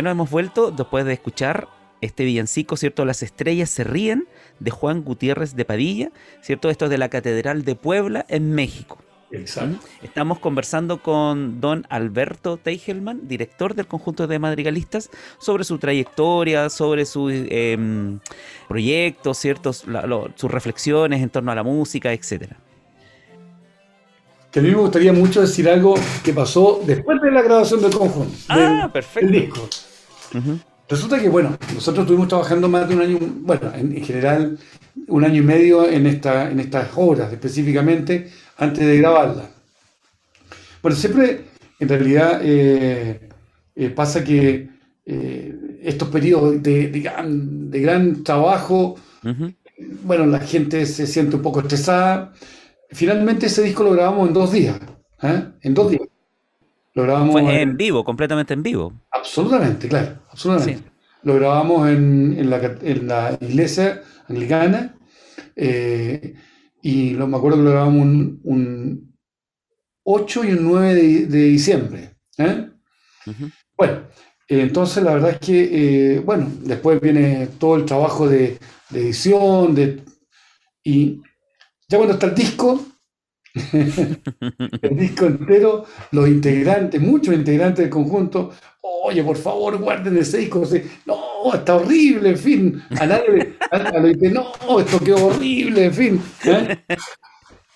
Bueno, hemos vuelto después de escuchar este villancico, ¿cierto? Las estrellas se ríen de Juan Gutiérrez de Padilla, ¿cierto? Esto es de la Catedral de Puebla en México. Exacto. Estamos conversando con don Alberto Teichelman, director del conjunto de madrigalistas, sobre su trayectoria, sobre sus em, proyectos, ¿cierto? sus reflexiones en torno a la música, etcétera que a mí me gustaría mucho decir algo que pasó después de la grabación del conjunto. Ah, perfecto. disco. Resulta que, bueno, nosotros estuvimos trabajando más de un año, bueno, en, general, un año y medio en, esta, en estas obras específicamente, antes de grabarla. Bueno, siempre, en realidad, eh, eh, pasa que eh, estos periodos de, de, gran, trabajo, bueno, la gente se siente un poco estresada, Finalmente ese disco lo grabamos en dos días. ¿eh? En dos días. Lo grabamos Fue en, vivo, completamente en vivo. Absolutamente, claro. Absolutamente. Lo grabamos en, la, iglesia anglicana. Eh, y lo, me acuerdo que lo grabamos un, 8 y un 9 de, diciembre. ¿eh? Bueno, entonces la verdad es que, bueno, después viene todo el trabajo de, de edición, de, y ya cuando está el disco, el disco entero, los integrantes, muchos integrantes del conjunto, oye, por favor, guarden ese disco. No, está horrible, en fin. A nadie dice, no, esto quedó horrible, en fin. ¿eh?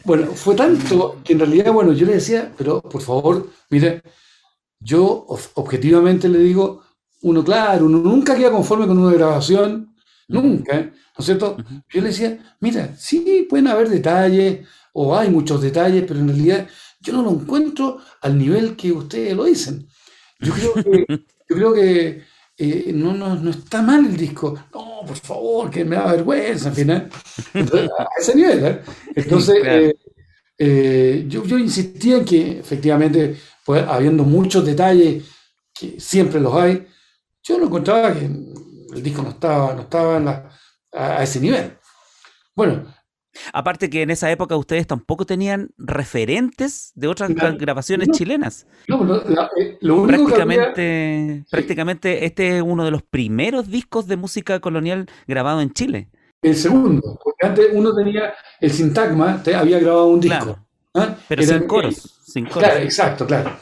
Bueno, fue tanto que en realidad, bueno, yo le decía, pero por favor, mire, yo objetivamente le digo, uno, claro, uno nunca queda conforme con una grabación, nunca, ¿eh? ¿no es cierto? Yo le decía, mira, sí, pueden haber detalles, o hay muchos detalles, pero en realidad yo no lo encuentro al nivel que ustedes lo dicen. Yo creo que, yo creo que eh, no, no, está mal el disco. No, por favor, que me da vergüenza, al final. a ese nivel, ¿eh? Entonces, eh, yo, yo, insistía en que efectivamente, pues, habiendo muchos detalles, que siempre los hay, yo lo encontraba que el disco no estaba, no estaba en la, a, ese nivel. Bueno. Aparte que en esa época ustedes tampoco tenían referentes de otras grabaciones chilenas. No, eh, lo único prácticamente, prácticamente este es uno de los primeros discos de música colonial grabado en Chile. El segundo, porque antes uno tenía el sintagma, había grabado un disco. ¿ah? Pero sin coros, sin coros. Claro, exacto, claro.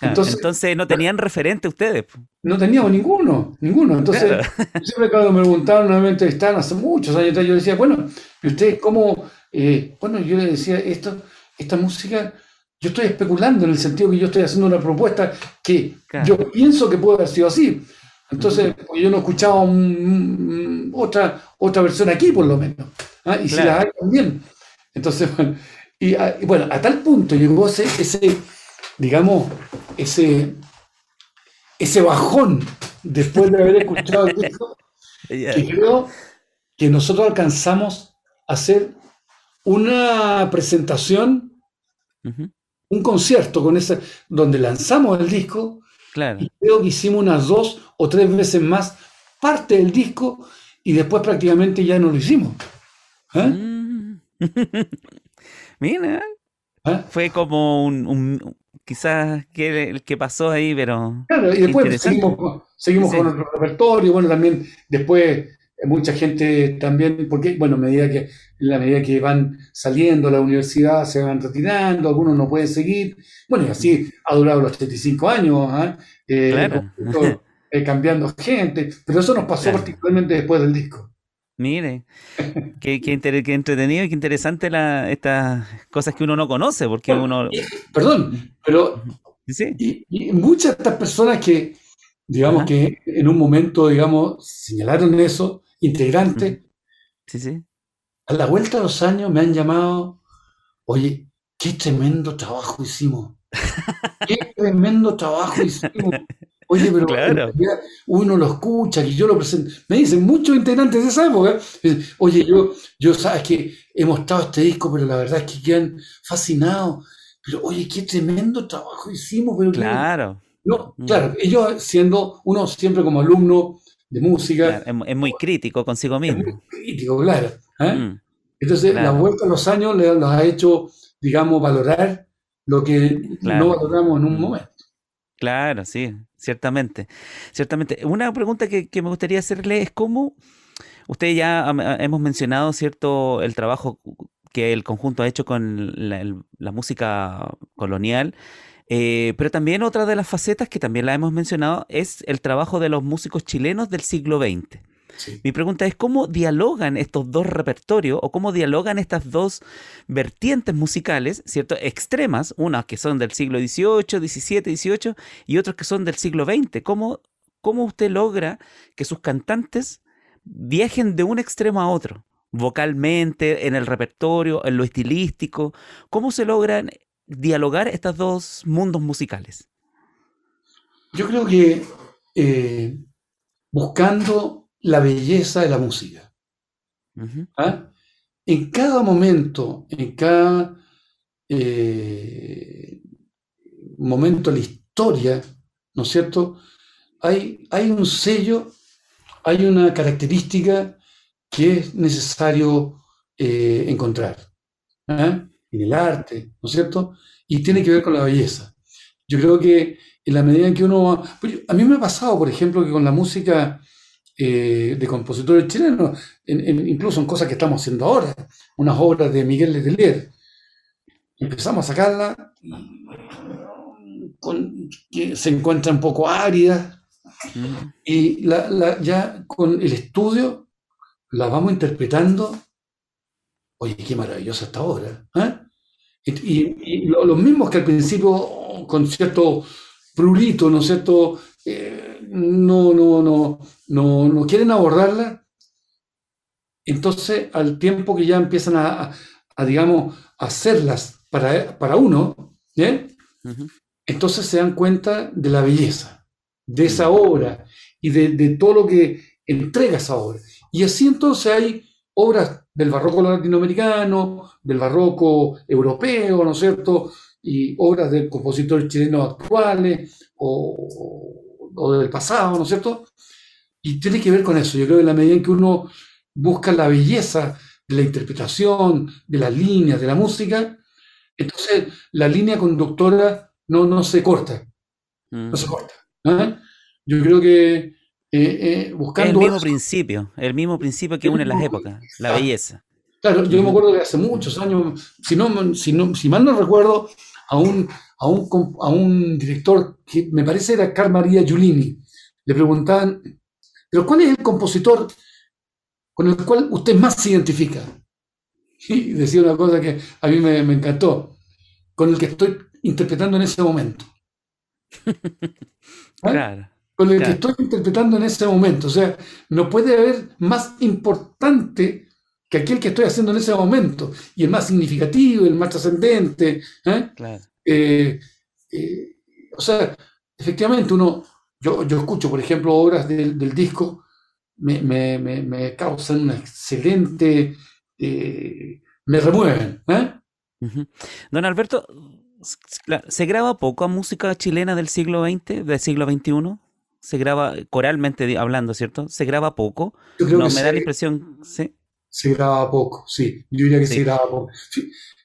Entonces, no tenían referente ustedes. No teníamos ninguno, ninguno. Entonces, siempre cuando me preguntaron, nuevamente están hace muchos años yo decía, bueno, ¿y ustedes cómo? Eh, bueno, yo le decía, esto, esta música, yo estoy especulando en el sentido que yo estoy haciendo una propuesta que yo pienso que puede haber sido así. Entonces, yo no escuchaba otra, otra versión aquí, por lo menos. ¿ah? Y si la hay también. Entonces, bueno, Y, bueno, a tal punto llegó ese, ese digamos, ese, ese bajón después de haber escuchado el disco, que creo que nosotros alcanzamos a hacer una presentación, un concierto con ese, donde lanzamos el disco, y creo que hicimos unas dos o tres veces más parte del disco y después prácticamente ya no lo hicimos. ¿Eh? Mm. Mira, ¿Eh? fue como un, quizás que el que pasó ahí, pero. Claro, y después seguimos, seguimos con nuestro repertorio, bueno, también después mucha gente también, porque, bueno, a medida que, en la medida que van saliendo a la universidad, se van retirando, algunos no pueden seguir. Bueno, y así ha durado los 35 años, ¿ah? eh, eh, cambiando gente, pero eso nos pasó particularmente después del disco. Mire, qué, qué, entretenido y qué interesante la, estas cosas que uno no conoce, porque uno... Perdón, pero y, muchas de estas personas que, digamos que en un momento, digamos, señalaron eso, integrante. Sí, sí. A la vuelta de los años me han llamado, oye, qué tremendo trabajo hicimos. Qué tremendo trabajo hicimos. Oye, pero uno lo escucha y yo lo presento. Me dicen muchos integrantes de esa época. Oye, yo, yo sabes que hemos estado este disco, pero la verdad es que quedan fascinados. Pero oye, qué tremendo trabajo hicimos. Pero claro. No, mm. claro, ellos siendo uno siempre como alumno, de música. es, muy crítico consigo mismo. muy crítico, claro. ¿eh? Mm, Entonces, la vuelta a los años les ha hecho, digamos, valorar lo que no valoramos en un mm. momento. Claro, sí, ciertamente. Ciertamente. Una pregunta que, me gustaría hacerle es cómo usted ya hemos mencionado, ¿cierto?, el trabajo que el conjunto ha hecho con la música colonial eh, pero también otra de las facetas que también la hemos mencionado es el trabajo de los músicos chilenos del siglo XX. Mi pregunta es cómo dialogan estos dos repertorios o cómo dialogan estas dos vertientes musicales, ¿cierto? Extremas, unas que son del siglo XVIII, XVII, XVIII y otras que son del siglo XX. ¿Cómo, ¿Cómo usted logra que sus cantantes viajen de un extremo a otro? vocalmente, en el repertorio, en lo estilístico, ¿cómo se logran dialogar estos dos mundos musicales? Yo creo que eh, buscando la belleza de la música. ¿ah? En cada momento, en cada eh, momento de la historia, ¿no es cierto? Hay, hay un sello, hay una característica que es necesario eh, encontrar. ¿ah? En el arte, ¿no es cierto? Y tiene que ver con la belleza. Yo creo que en la medida en que uno... Pues, a mí me ha pasado, por ejemplo, que con la música eh, de compositores chilenos, incluso en cosas que estamos haciendo ahora, unas obras de Miguel Letelier, empezamos a sacarla que se encuentra un poco árida y ya con el estudio la vamos interpretando Oye, qué maravillosa esta obra. ¿eh? Y, los mismos que al principio, con cierto prurito, ¿no es cierto?, eh, no, no, no, no, no quieren abordarla. Entonces, al tiempo que ya empiezan a, digamos, hacerlas para, para uno, entonces se dan cuenta de la belleza de esa obra y de, de todo lo que entrega esa obra. Y así entonces hay obras del barroco latinoamericano, del barroco europeo, ¿no es cierto? Y obras de compositores chilenos actuales o, del pasado, ¿no es cierto? Y tiene que ver con eso. Yo creo que en la medida en que uno busca la belleza de la interpretación, de las líneas, de la música, entonces la línea conductora no, no se corta. No se mm. corta. ¿eh? Yo creo que eh, eh, buscando... El mismo principio, el mismo principio que une las épocas, la belleza. Claro, yo me acuerdo que hace muchos años, si, no, si, mal no recuerdo, a un, a un, a un director que me parece era Carl Maria Giulini, le preguntaban, pero ¿cuál es el compositor con el cual usted más se identifica? Y decía una cosa que a mí me, me encantó, con el que estoy interpretando en ese momento. Claro con el que estoy interpretando en ese momento. O sea, no puede haber más importante que aquel que estoy haciendo en ese momento, y el más significativo, el más trascendente. ¿eh? Claro. Eh, eh, o sea, efectivamente, uno, yo, yo escucho, por ejemplo, obras del, del disco, me, me, me, me, causan una excelente, me remueven. Don Alberto, ¿se graba poco a música chilena del siglo XX, del siglo XXI? Se graba coralmente hablando, ¿cierto? Se graba poco. Yo creo No, que me se, da la impresión, sí. se graba poco, sí, yo diría que se graba poco.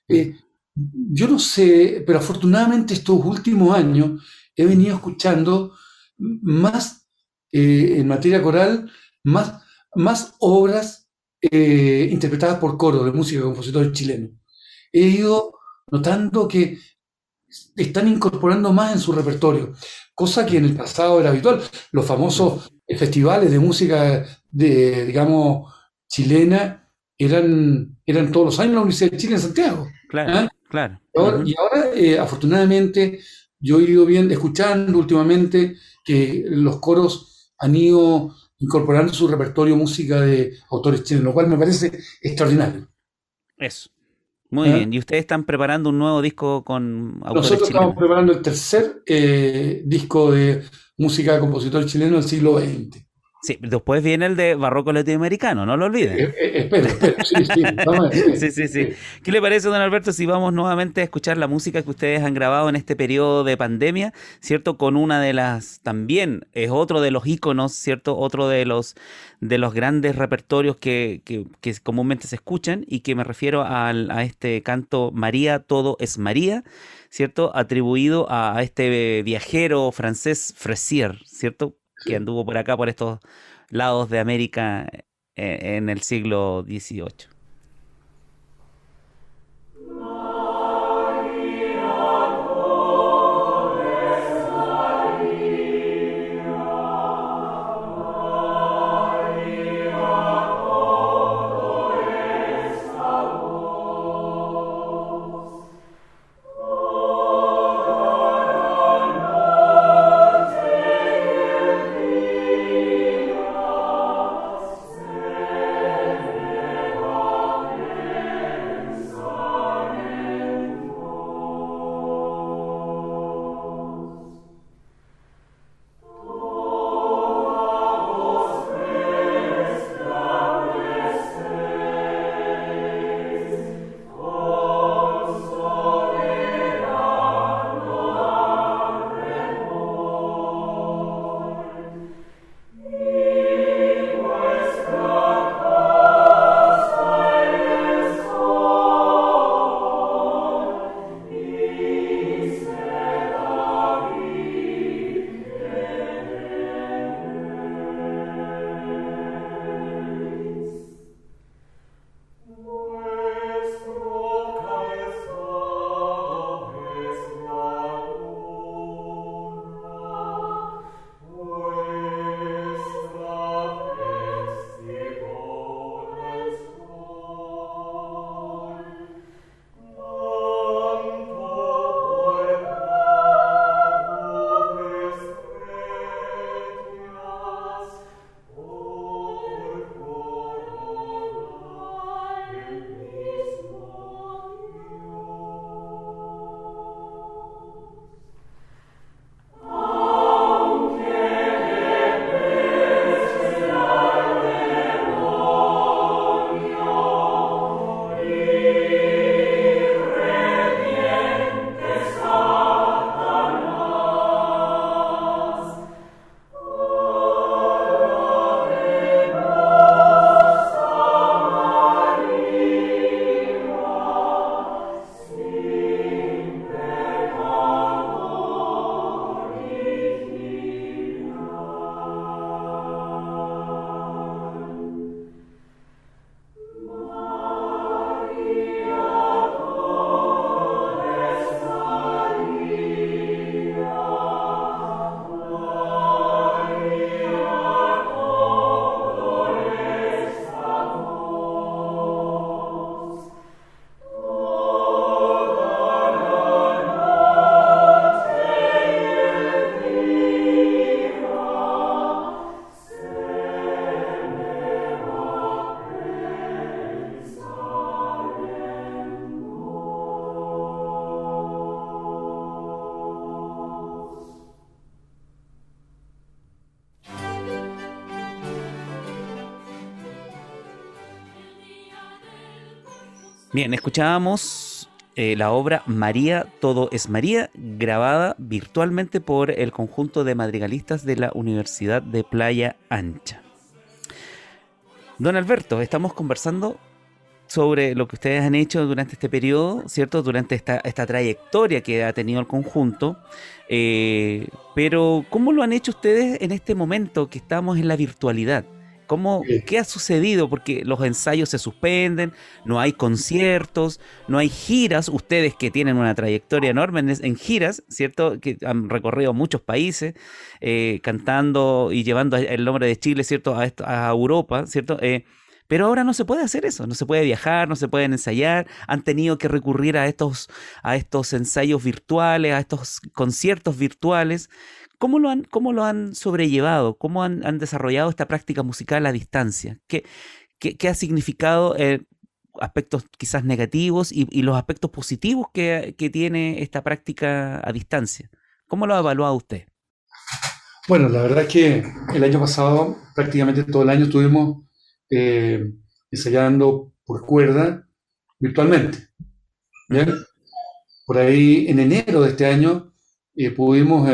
Eh, yo no sé, pero afortunadamente estos últimos años he venido escuchando más eh, en materia coral, más, más obras eh, interpretadas por coro de música de compositores chilenos. He ido notando que están incorporando más en su repertorio, cosa que en el pasado era habitual. Los famosos festivales de música de, digamos, chilena eran, eran todos los años en la Universidad de Chile en Santiago. Claro, ¿ah? claro. Y ahora, Ujú. y ahora, eh, afortunadamente, yo he ido bien, escuchando últimamente que los coros han ido incorporando en su repertorio música de autores chilenos, lo cual me parece extraordinario. Eso. Muy ¿Ah? bien. ¿Y ustedes están preparando un nuevo disco con autores Nosotros estamos preparando el tercer eh, disco de música de compositor chileno del siglo XX. Sí, después viene el de barroco latinoamericano, no lo olviden. Eh, eh, espera, espera, sí, sí, vamos a ver, Sí, sí, sí. ¿Qué le parece, don Alberto, si vamos nuevamente a escuchar la música que ustedes han grabado en este periodo de pandemia, ¿cierto? Con una de las, también es otro de los íconos, ¿cierto? Otro de los, de los grandes repertorios que, que, que comúnmente se escuchan y que me refiero al- a este canto María, todo es María, ¿cierto? Atribuido a, a este viajero francés Fresier, ¿cierto? Que anduvo por acá, por estos lados de América eh, en el siglo XVIII. Bien, escuchábamos eh, la obra María, todo es María, grabada virtualmente por el conjunto de madrigalistas de la Universidad de Playa Ancha. Don Alberto, estamos conversando sobre lo que ustedes han hecho durante este periodo, ¿cierto? Durante esta, trayectoria que ha tenido el conjunto. Eh, pero, ¿cómo lo han hecho ustedes en este momento que estamos en la virtualidad? ¿Cómo, ¿Qué ha sucedido? Porque los ensayos se suspenden, no hay conciertos, no hay giras. Ustedes que tienen una trayectoria enorme en, giras, ¿cierto? Que han recorrido muchos países, eh, cantando y llevando el nombre de Chile, ¿cierto? A, a Europa, ¿cierto? Eh, pero ahora no se puede hacer eso, no se puede viajar, no se pueden ensayar, han tenido que recurrir a estos, a estos ensayos virtuales, a estos conciertos virtuales. ¿Cómo lo han, cómo lo han sobrellevado? ¿Cómo han, desarrollado esta práctica musical a distancia? ¿Qué, qué, ha significado eh, aspectos quizás negativos y, los aspectos positivos que, que, tiene esta práctica a distancia? ¿Cómo lo ha evaluado usted? Bueno, la verdad es que el año pasado, prácticamente todo el año, tuvimos eh, ensayando por cuerda virtualmente. Por ahí, en enero de este año, eh, pudimos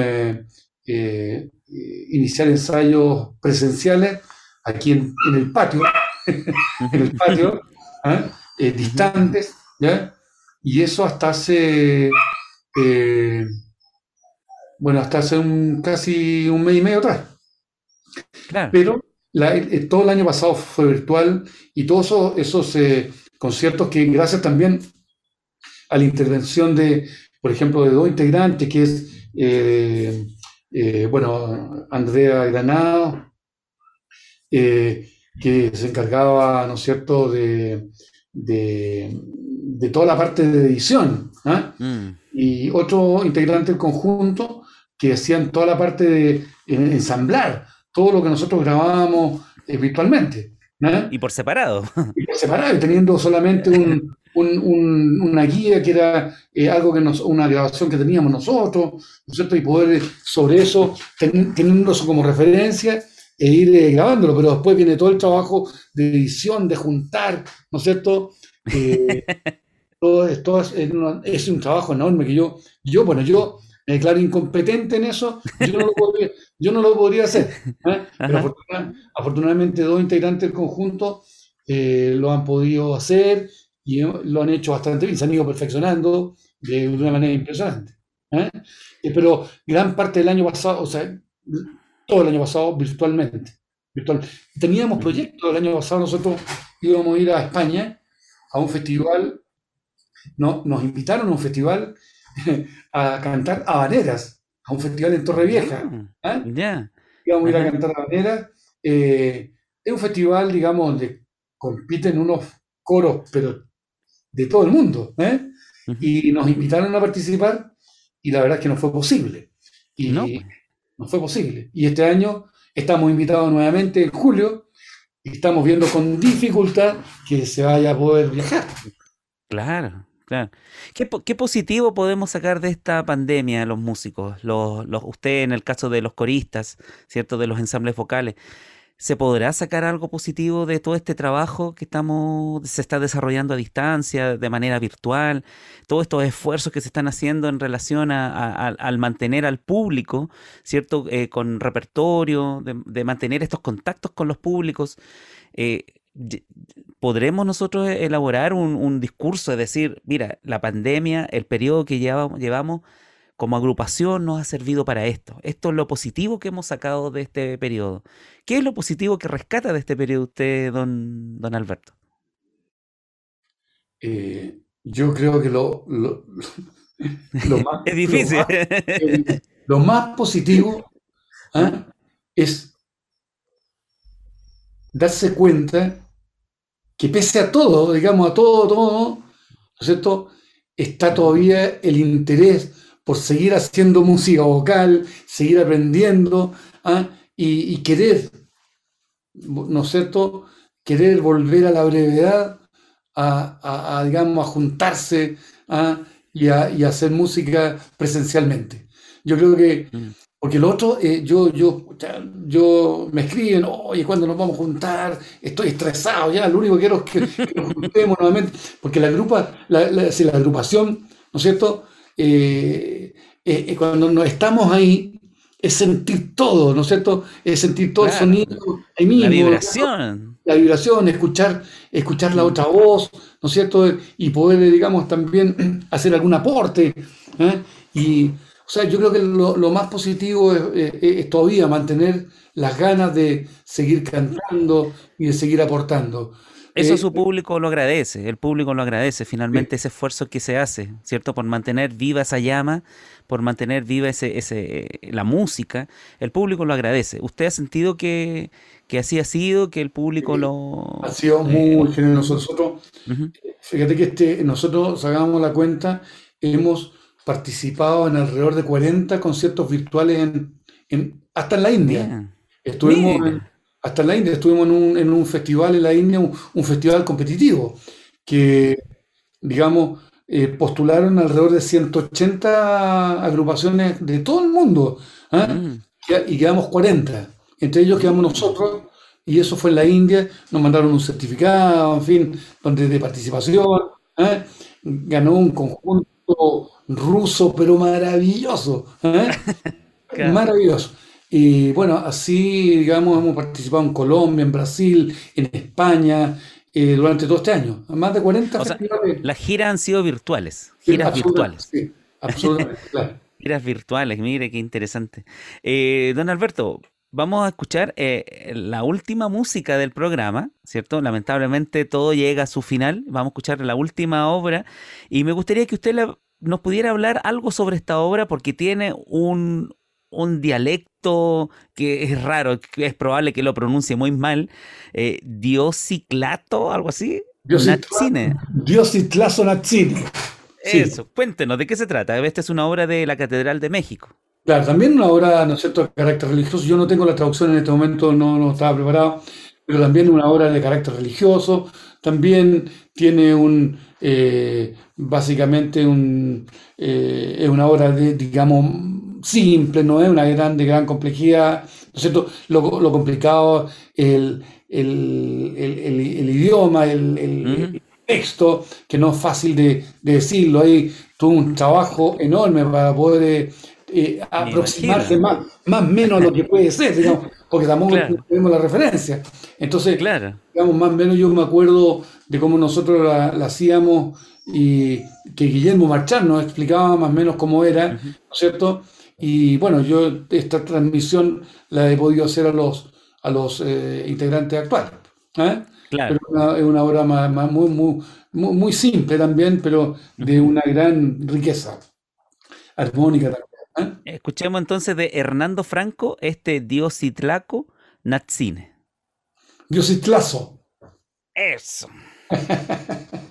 iniciar ensayos presenciales aquí en, el patio, en el patio, ¿ah? distantes, Y eso hasta hace, bueno, hasta hace un, casi un mes y medio atrás. Pero eh, todo el año pasado fue virtual y todos esos, eh, conciertos que gracias también a la intervención de, por ejemplo, de dos integrantes, que es, eh, bueno, Andrea Granado, que se encargaba, ¿no es cierto?, de, de, toda la parte de edición, ¿ah? mm. y otro integrante del conjunto que hacían toda la parte de ensamblar todo lo que nosotros grabábamos eh, virtualmente. Y por separado. Y por separado, y teniendo solamente una guía que era eh, algo que nos, una grabación que teníamos nosotros, ¿no es cierto? Y poder sobre eso, teniendo eso como referencia e ir eh, grabándolo, pero después viene todo el trabajo de edición, de juntar, ¿no es cierto? todo, todo es, es, un trabajo enorme que yo, yo bueno, yo me declaro incompetente en eso, yo no lo podría, yo no lo podría hacer. ¿eh? Pero afortunadamente, dos integrantes del conjunto eh, lo han podido hacer y lo han hecho bastante bien, se han ido perfeccionando de una manera impresionante. ¿eh? pero gran parte del año pasado, o sea, todo el año pasado virtualmente. Virtual. Teníamos proyectos el año pasado, nosotros íbamos a ir a España a un festival, no, nos invitaron a un festival a cantar habaneras, a un festival en Torrevieja. ¿ah? ¿eh? Íbamos a ir a cantar habaneras. Eh, es un festival, digamos, donde compiten unos coros, pero de todo el mundo. ¿eh? Y nos invitaron a participar y la verdad es que no fue posible. Y no. no fue posible. Y este año estamos invitados nuevamente en julio y estamos viendo con dificultad que se vaya a poder viajar. Claro. Claro. ¿Qué, positivo podemos sacar de esta pandemia los músicos? Los, usted en el caso de los coristas, ¿cierto? De los ensambles vocales. ¿Se podrá sacar algo positivo de todo este trabajo que estamos, se está desarrollando a distancia, de manera virtual? Todos estos esfuerzos que se están haciendo en relación a, al mantener al público, ¿cierto? Eh, con repertorio, de, mantener estos contactos con los públicos. Eh, podremos nosotros elaborar un, discurso, de decir, mira, la pandemia, el periodo que llevamos, llevamos como agrupación nos ha servido para esto. Esto es lo positivo que hemos sacado de este periodo. ¿Qué es lo positivo que rescata de este periodo usted, don, don Alberto? Eh, yo creo que lo, más... es difícil. Lo más, positivo ¿ah? es darse cuenta que pese a todo, digamos, a todo, todo, ¿no es cierto? Está todavía el interés por seguir haciendo música vocal, seguir aprendiendo ¿ah? y, querer, ¿no es cierto? Querer volver a la brevedad, a, digamos, a juntarse ¿ah? y, a, hacer música presencialmente. Yo creo que mm. Porque el otro, eh, yo, yo, yo me escriben, oye, ¿cuándo nos vamos a juntar? Estoy estresado ya, lo único que quiero es que, nos juntemos nuevamente, porque la, grupa, la, la, la agrupación, ¿no es cierto? Eh, eh, cuando nos estamos ahí, es sentir todo, ¿no es cierto? Es sentir todo el sonido ahí mismo. La vibración. La vibración, escuchar, escuchar la otra voz, ¿no es cierto? Y poder, digamos, también hacer algún aporte. Y o sea, yo creo que lo, más positivo es, todavía mantener las ganas de seguir cantando y de seguir aportando. Eso eh, su público lo agradece, el público lo agradece finalmente ese esfuerzo que se hace, ¿cierto? Por mantener viva esa llama, por mantener viva ese, ese, la música, el público lo agradece. ¿Usted ha sentido que, así ha sido, que el público lo... Ha sido muy generoso. Nosotros, fíjate que este, nosotros sacamos la cuenta, hemos participado en alrededor de 40 conciertos virtuales en, hasta en la India. Estuvimos hasta en la India, estuvimos en un, en un festival en la India, un, festival competitivo, que, digamos, eh, postularon alrededor de 180 agrupaciones de todo el mundo, ¿ah? mm. y quedamos 40, entre ellos quedamos nosotros, y eso fue en la India, nos mandaron un certificado, en fin, donde de participación, ¿ah? ganó un conjunto ruso, pero maravilloso. ¿eh? Maravilloso. Y bueno, así, digamos, hemos participado en Colombia, en Brasil, en España, eh, durante todo este año. Más de 40 Las giras han sido virtuales. Giras virtuales. Sí, absolutamente, claro. Giras virtuales, mire qué interesante. Eh, don Alberto, vamos a escuchar la última música del programa, ¿cierto? Lamentablemente todo llega a su final. Vamos a escuchar la última obra y me gustaría que usted la nos pudiera hablar algo sobre esta obra porque tiene un, dialecto que es raro, que es probable que lo pronuncie muy mal, eh, Diosiclato, algo así. Diositlazo Natsine. Eso, cuéntenos, ¿de qué se trata? Esta es una obra de la Catedral de México. Claro, también una obra, ¿no es cierto?, de carácter religioso. Yo no tengo la traducción en este momento, no, no estaba preparado, pero también una obra de carácter religioso. También tiene un, eh, básicamente un, eh, es una obra, de, digamos, simple, no es una gran, de gran complejidad, ¿no es cierto? Lo, complicado, el, el, el, idioma, el, texto, que no es fácil de, decirlo. Ahí tuvo un trabajo enorme para poder eh, aproximarse más, más o menos a lo que puede ser, digamos, porque tampoco tenemos la referencia. Entonces, claro. digamos, más o menos yo me acuerdo de cómo nosotros la, hacíamos y que Guillermo Marchán nos explicaba más o menos cómo era, ¿no es cierto? Y bueno, yo esta transmisión la he podido hacer a los, a los eh, integrantes actuales. ¿eh? Claro. Pero es una obra más, muy, muy, muy, simple también, pero de una gran riqueza armónica también. ¿eh? Escuchemos entonces de Hernando Franco este Diositlaco Natsine. Diositlazo. Eso.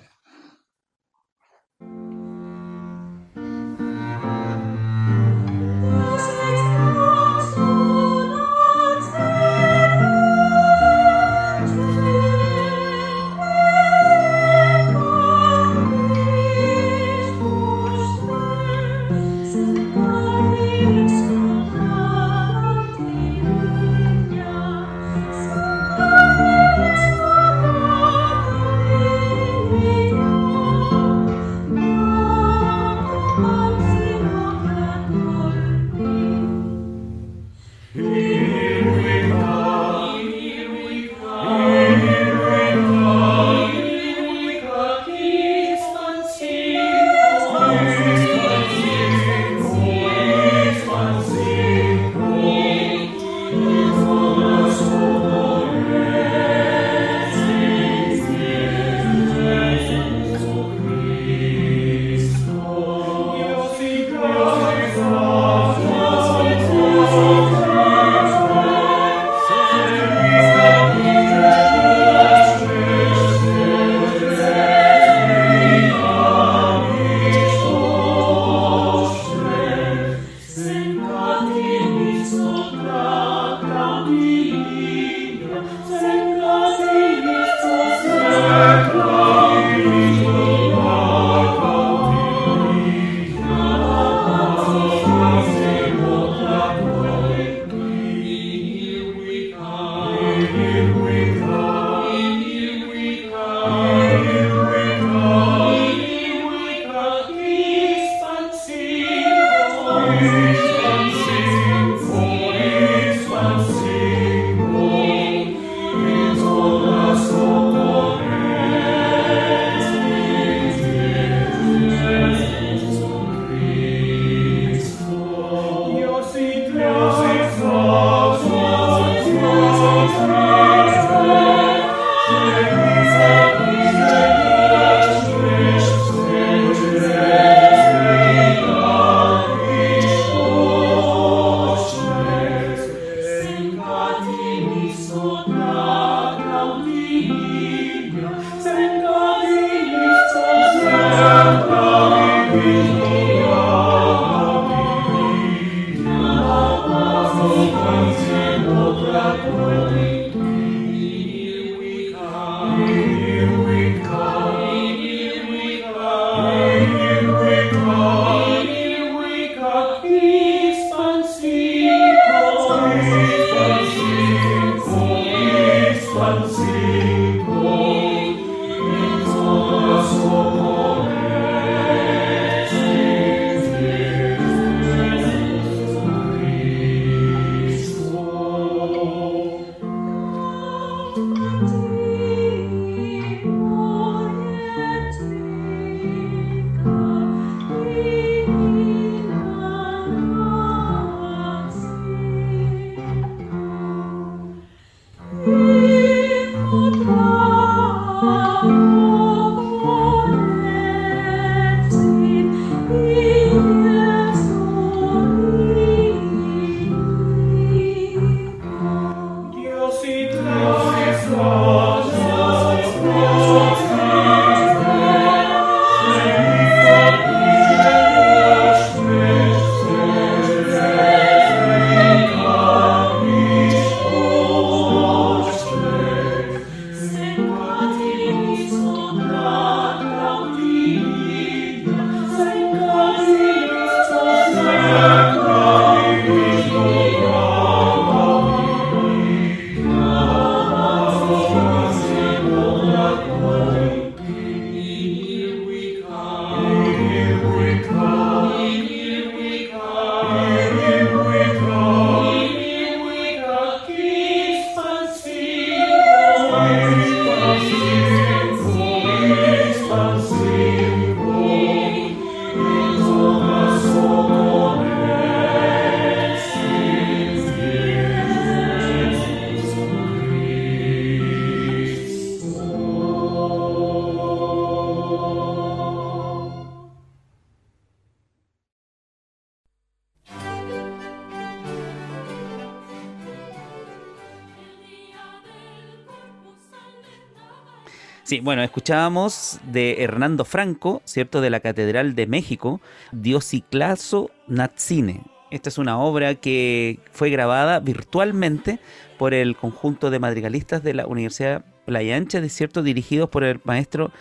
escuchábamos de Hernando Franco, ¿cierto? De la Catedral de México, Diosiclaso Natsine. Esta es una obra que fue grabada virtualmente por el conjunto de madrigalistas de la Universidad Playa Ancha, ¿cierto? Dirigidos por el maestro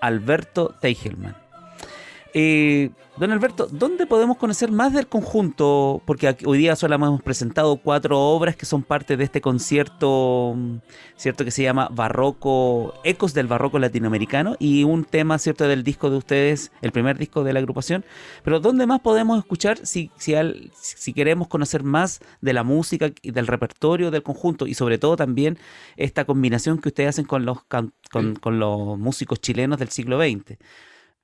Alberto Teichelman. Eh, don Alberto, ¿dónde podemos conocer más del conjunto? Porque hoy día solo hemos presentado cuatro obras que son parte de este concierto, ¿cierto? Que se llama Barroco, Ecos del Barroco Latinoamericano y un tema, ¿cierto? Del disco de ustedes, el primer disco de la agrupación. Pero ¿dónde más podemos escuchar si, si, si queremos conocer más de la música y del repertorio del conjunto y sobre todo también esta combinación que ustedes hacen con los, con, con los músicos chilenos del siglo XX?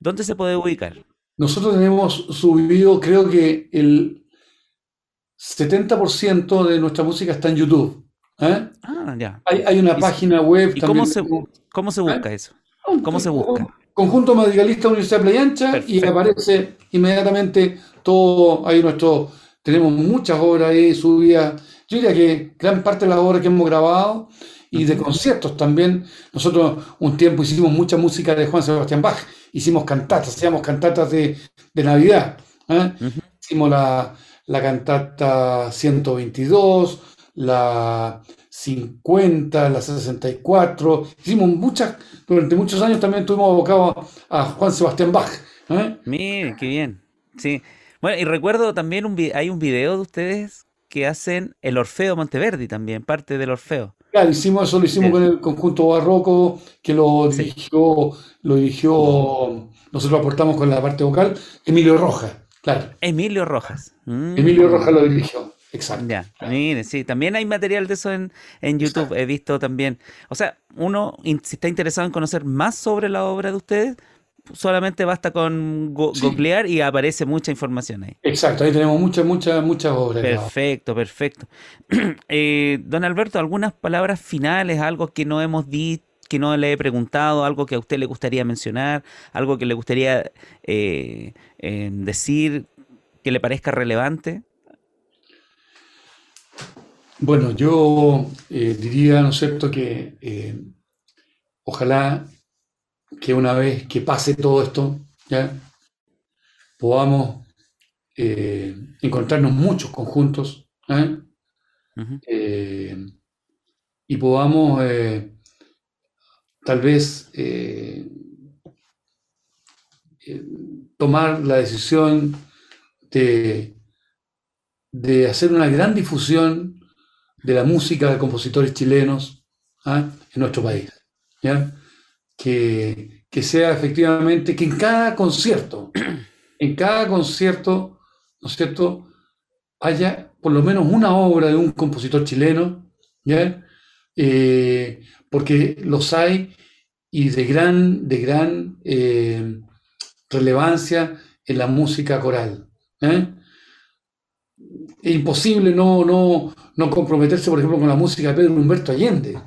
¿Dónde se puede ubicar? Nosotros tenemos subido, creo que el 70% de nuestra música está en YouTube. ¿eh? Ah, ya. Hay, una página web ¿Y Cómo se, cómo se busca ¿Eh? eso? ¿Cómo se busca? Conjunto Madrigalista Universidad Playa Ancha y aparece inmediatamente todo ahí nuestro. Tenemos muchas obras ahí subidas. Yo diría que gran parte de las obras que hemos grabado y de conciertos también. Nosotros un tiempo hicimos mucha música de Juan Sebastián Bach hicimos cantatas, hacíamos cantatas de, Navidad. ¿eh? Hicimos la, cantata 122, la 50, la 64. Hicimos muchas, durante muchos años también estuvimos abocados a Juan Sebastián Bach. ¿eh? Mire, qué bien. Sí. Bueno, y recuerdo también un, hay un video de ustedes que hacen el Orfeo Monteverdi también, parte del Orfeo. Claro, hicimos eso, lo hicimos con el conjunto barroco, que lo dirigió, lo dirigió, nosotros aportamos con la parte vocal, Emilio Roja, Claro. Emilio Rojas. Mm. Emilio Rojas lo dirigió. Exacto. Ya, mire, sí, también hay material de eso en, en YouTube, he visto también. O sea, uno, si está interesado en conocer más sobre la obra de ustedes, solamente basta con googlear y aparece mucha información ahí. Exacto, ahí tenemos muchas, muchas, muchas obras. Perfecto, perfecto. Eh, don Alberto, algunas palabras finales, algo que no hemos dicho que no le he preguntado, algo que a usted le gustaría mencionar, algo que le gustaría eh, eh, decir que le parezca relevante. Bueno, yo diría, ¿no es cierto?, que ojalá que una vez que pase todo esto, ¿ya? podamos eh, encontrarnos muchos conjuntos ¿eh? Eh, y podamos tal vez tomar la decisión de, de, hacer una gran difusión de la música de compositores chilenos ¿ah? en nuestro país. ¿ya? Que, sea efectivamente, que en cada concierto, en cada concierto, ¿no es cierto?, haya por lo menos una obra de un compositor chileno, ¿ya? Eh, porque los hay y de gran, de gran eh, relevancia en la música coral. Es imposible no, no, no, comprometerse, por ejemplo, con la música de Pedro Humberto Allende.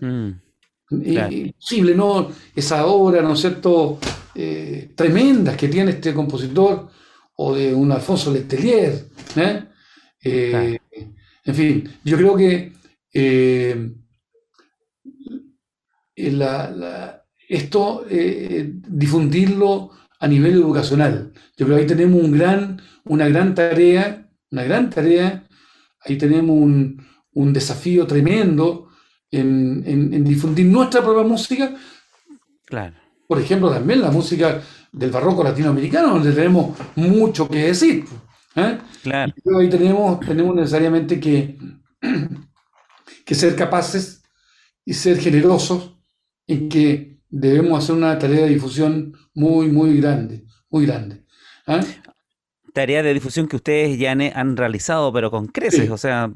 Mm. Imposible, ¿no? Esa obra, ¿no es cierto?, eh, tremendas que tiene este compositor, o de un Alfonso Letelier. ¿eh? Eh, en fin, yo creo que esto, difundirlo a nivel educacional. Yo creo que ahí tenemos un gran, una gran tarea, una gran tarea, ahí tenemos un, un desafío tremendo en, difundir nuestra propia música. Claro. Por ejemplo, también la música del barroco latinoamericano, donde tenemos mucho que decir. ¿eh? Claro. Y ahí tenemos, tenemos necesariamente que, que ser capaces y ser generosos en que debemos hacer una tarea de difusión muy, muy grande, muy grande. ¿eh? Tarea de difusión que ustedes ya han realizado, pero con creces, o sea,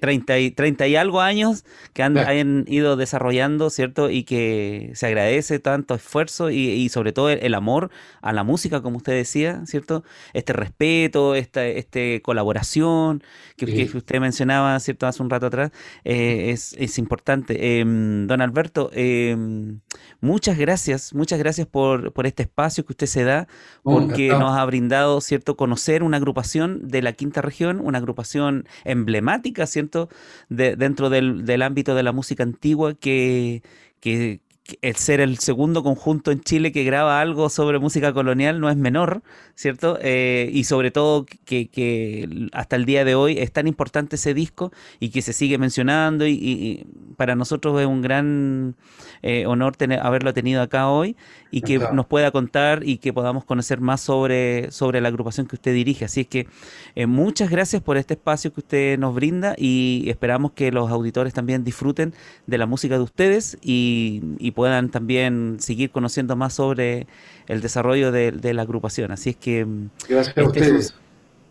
30, y, 30 y algo años que han, ido desarrollando, ¿cierto? Y que se agradece tanto esfuerzo y, sobre todo el, amor a la música, como usted decía, ¿cierto? Este respeto, esta este colaboración que, usted mencionaba, ¿cierto? Hace un rato atrás, eh, es, importante. Em, don Alberto, em, muchas gracias, muchas gracias por, por, este espacio que usted se da, porque nos ha brindado, ¿cierto? Conocer una agrupación de la quinta región, una agrupación emblemática, ¿cierto? De, dentro del, del ámbito de la música antigua que, que, el ser el segundo conjunto en Chile que graba algo sobre música colonial no es menor, ¿cierto? Eh, y sobre todo que, hasta el día de hoy es tan importante ese disco y que se sigue mencionando y, para nosotros es un gran eh, honor tener, haberlo tenido acá hoy y que nos pueda contar y que podamos conocer más sobre, sobre la agrupación que usted dirige. Así es que eh, muchas gracias por este espacio que usted nos brinda y esperamos que los auditores también disfruten de la música de ustedes y, puedan también seguir conociendo más sobre el desarrollo de, la agrupación. Así es que... Mm, gracias a este ustedes.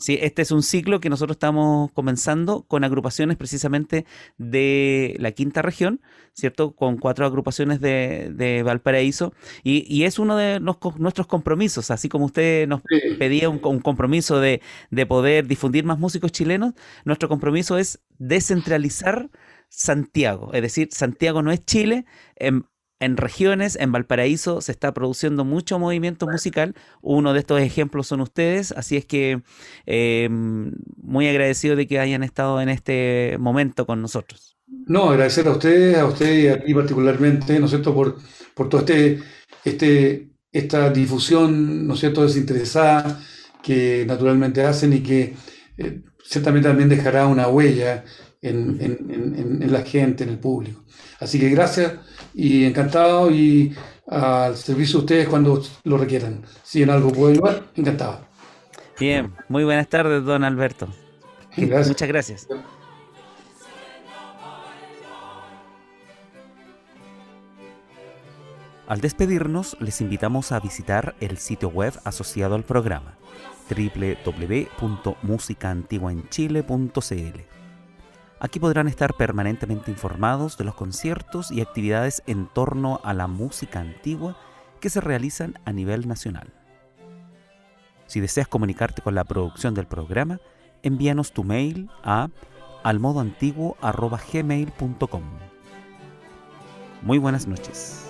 Sí, este es un ciclo que nosotros estamos comenzando con agrupaciones precisamente de la quinta región, ¿cierto? Con cuatro agrupaciones de, Valparaíso. Y, es uno de nuestros compromisos, así como usted nos pedía un, compromiso de, de poder difundir más músicos chilenos, nuestro compromiso es descentralizar Santiago. Es decir, Santiago no es Chile. En, en regiones, en Valparaíso, se está produciendo mucho movimiento musical. Uno de estos ejemplos son ustedes, así es que em, muy agradecido de que hayan estado en este momento con nosotros. No, agradecer a ustedes, a usted y a ti particularmente, ¿no es cierto?, por, por todo este, este, esta difusión, ¿no es cierto?, desinteresada que naturalmente hacen y que eh, ciertamente también dejará una huella en, en, la gente, en el público. Así que gracias y encantado y al servicio de ustedes cuando lo requieran. Si en algo puedo ayudar, encantado. Bien, muy buenas tardes, don Alberto. Muchas gracias. Al despedirnos, les invitamos a visitar el sitio web asociado al programa www.musicaantiguaenchile.cl. Aquí podrán estar permanentemente informados de los conciertos y actividades en torno a la música antigua que se realizan a nivel nacional. Si deseas comunicarte con la producción del programa, envíanos tu mail a almodoantiguo.gmail.com. Muy buenas noches.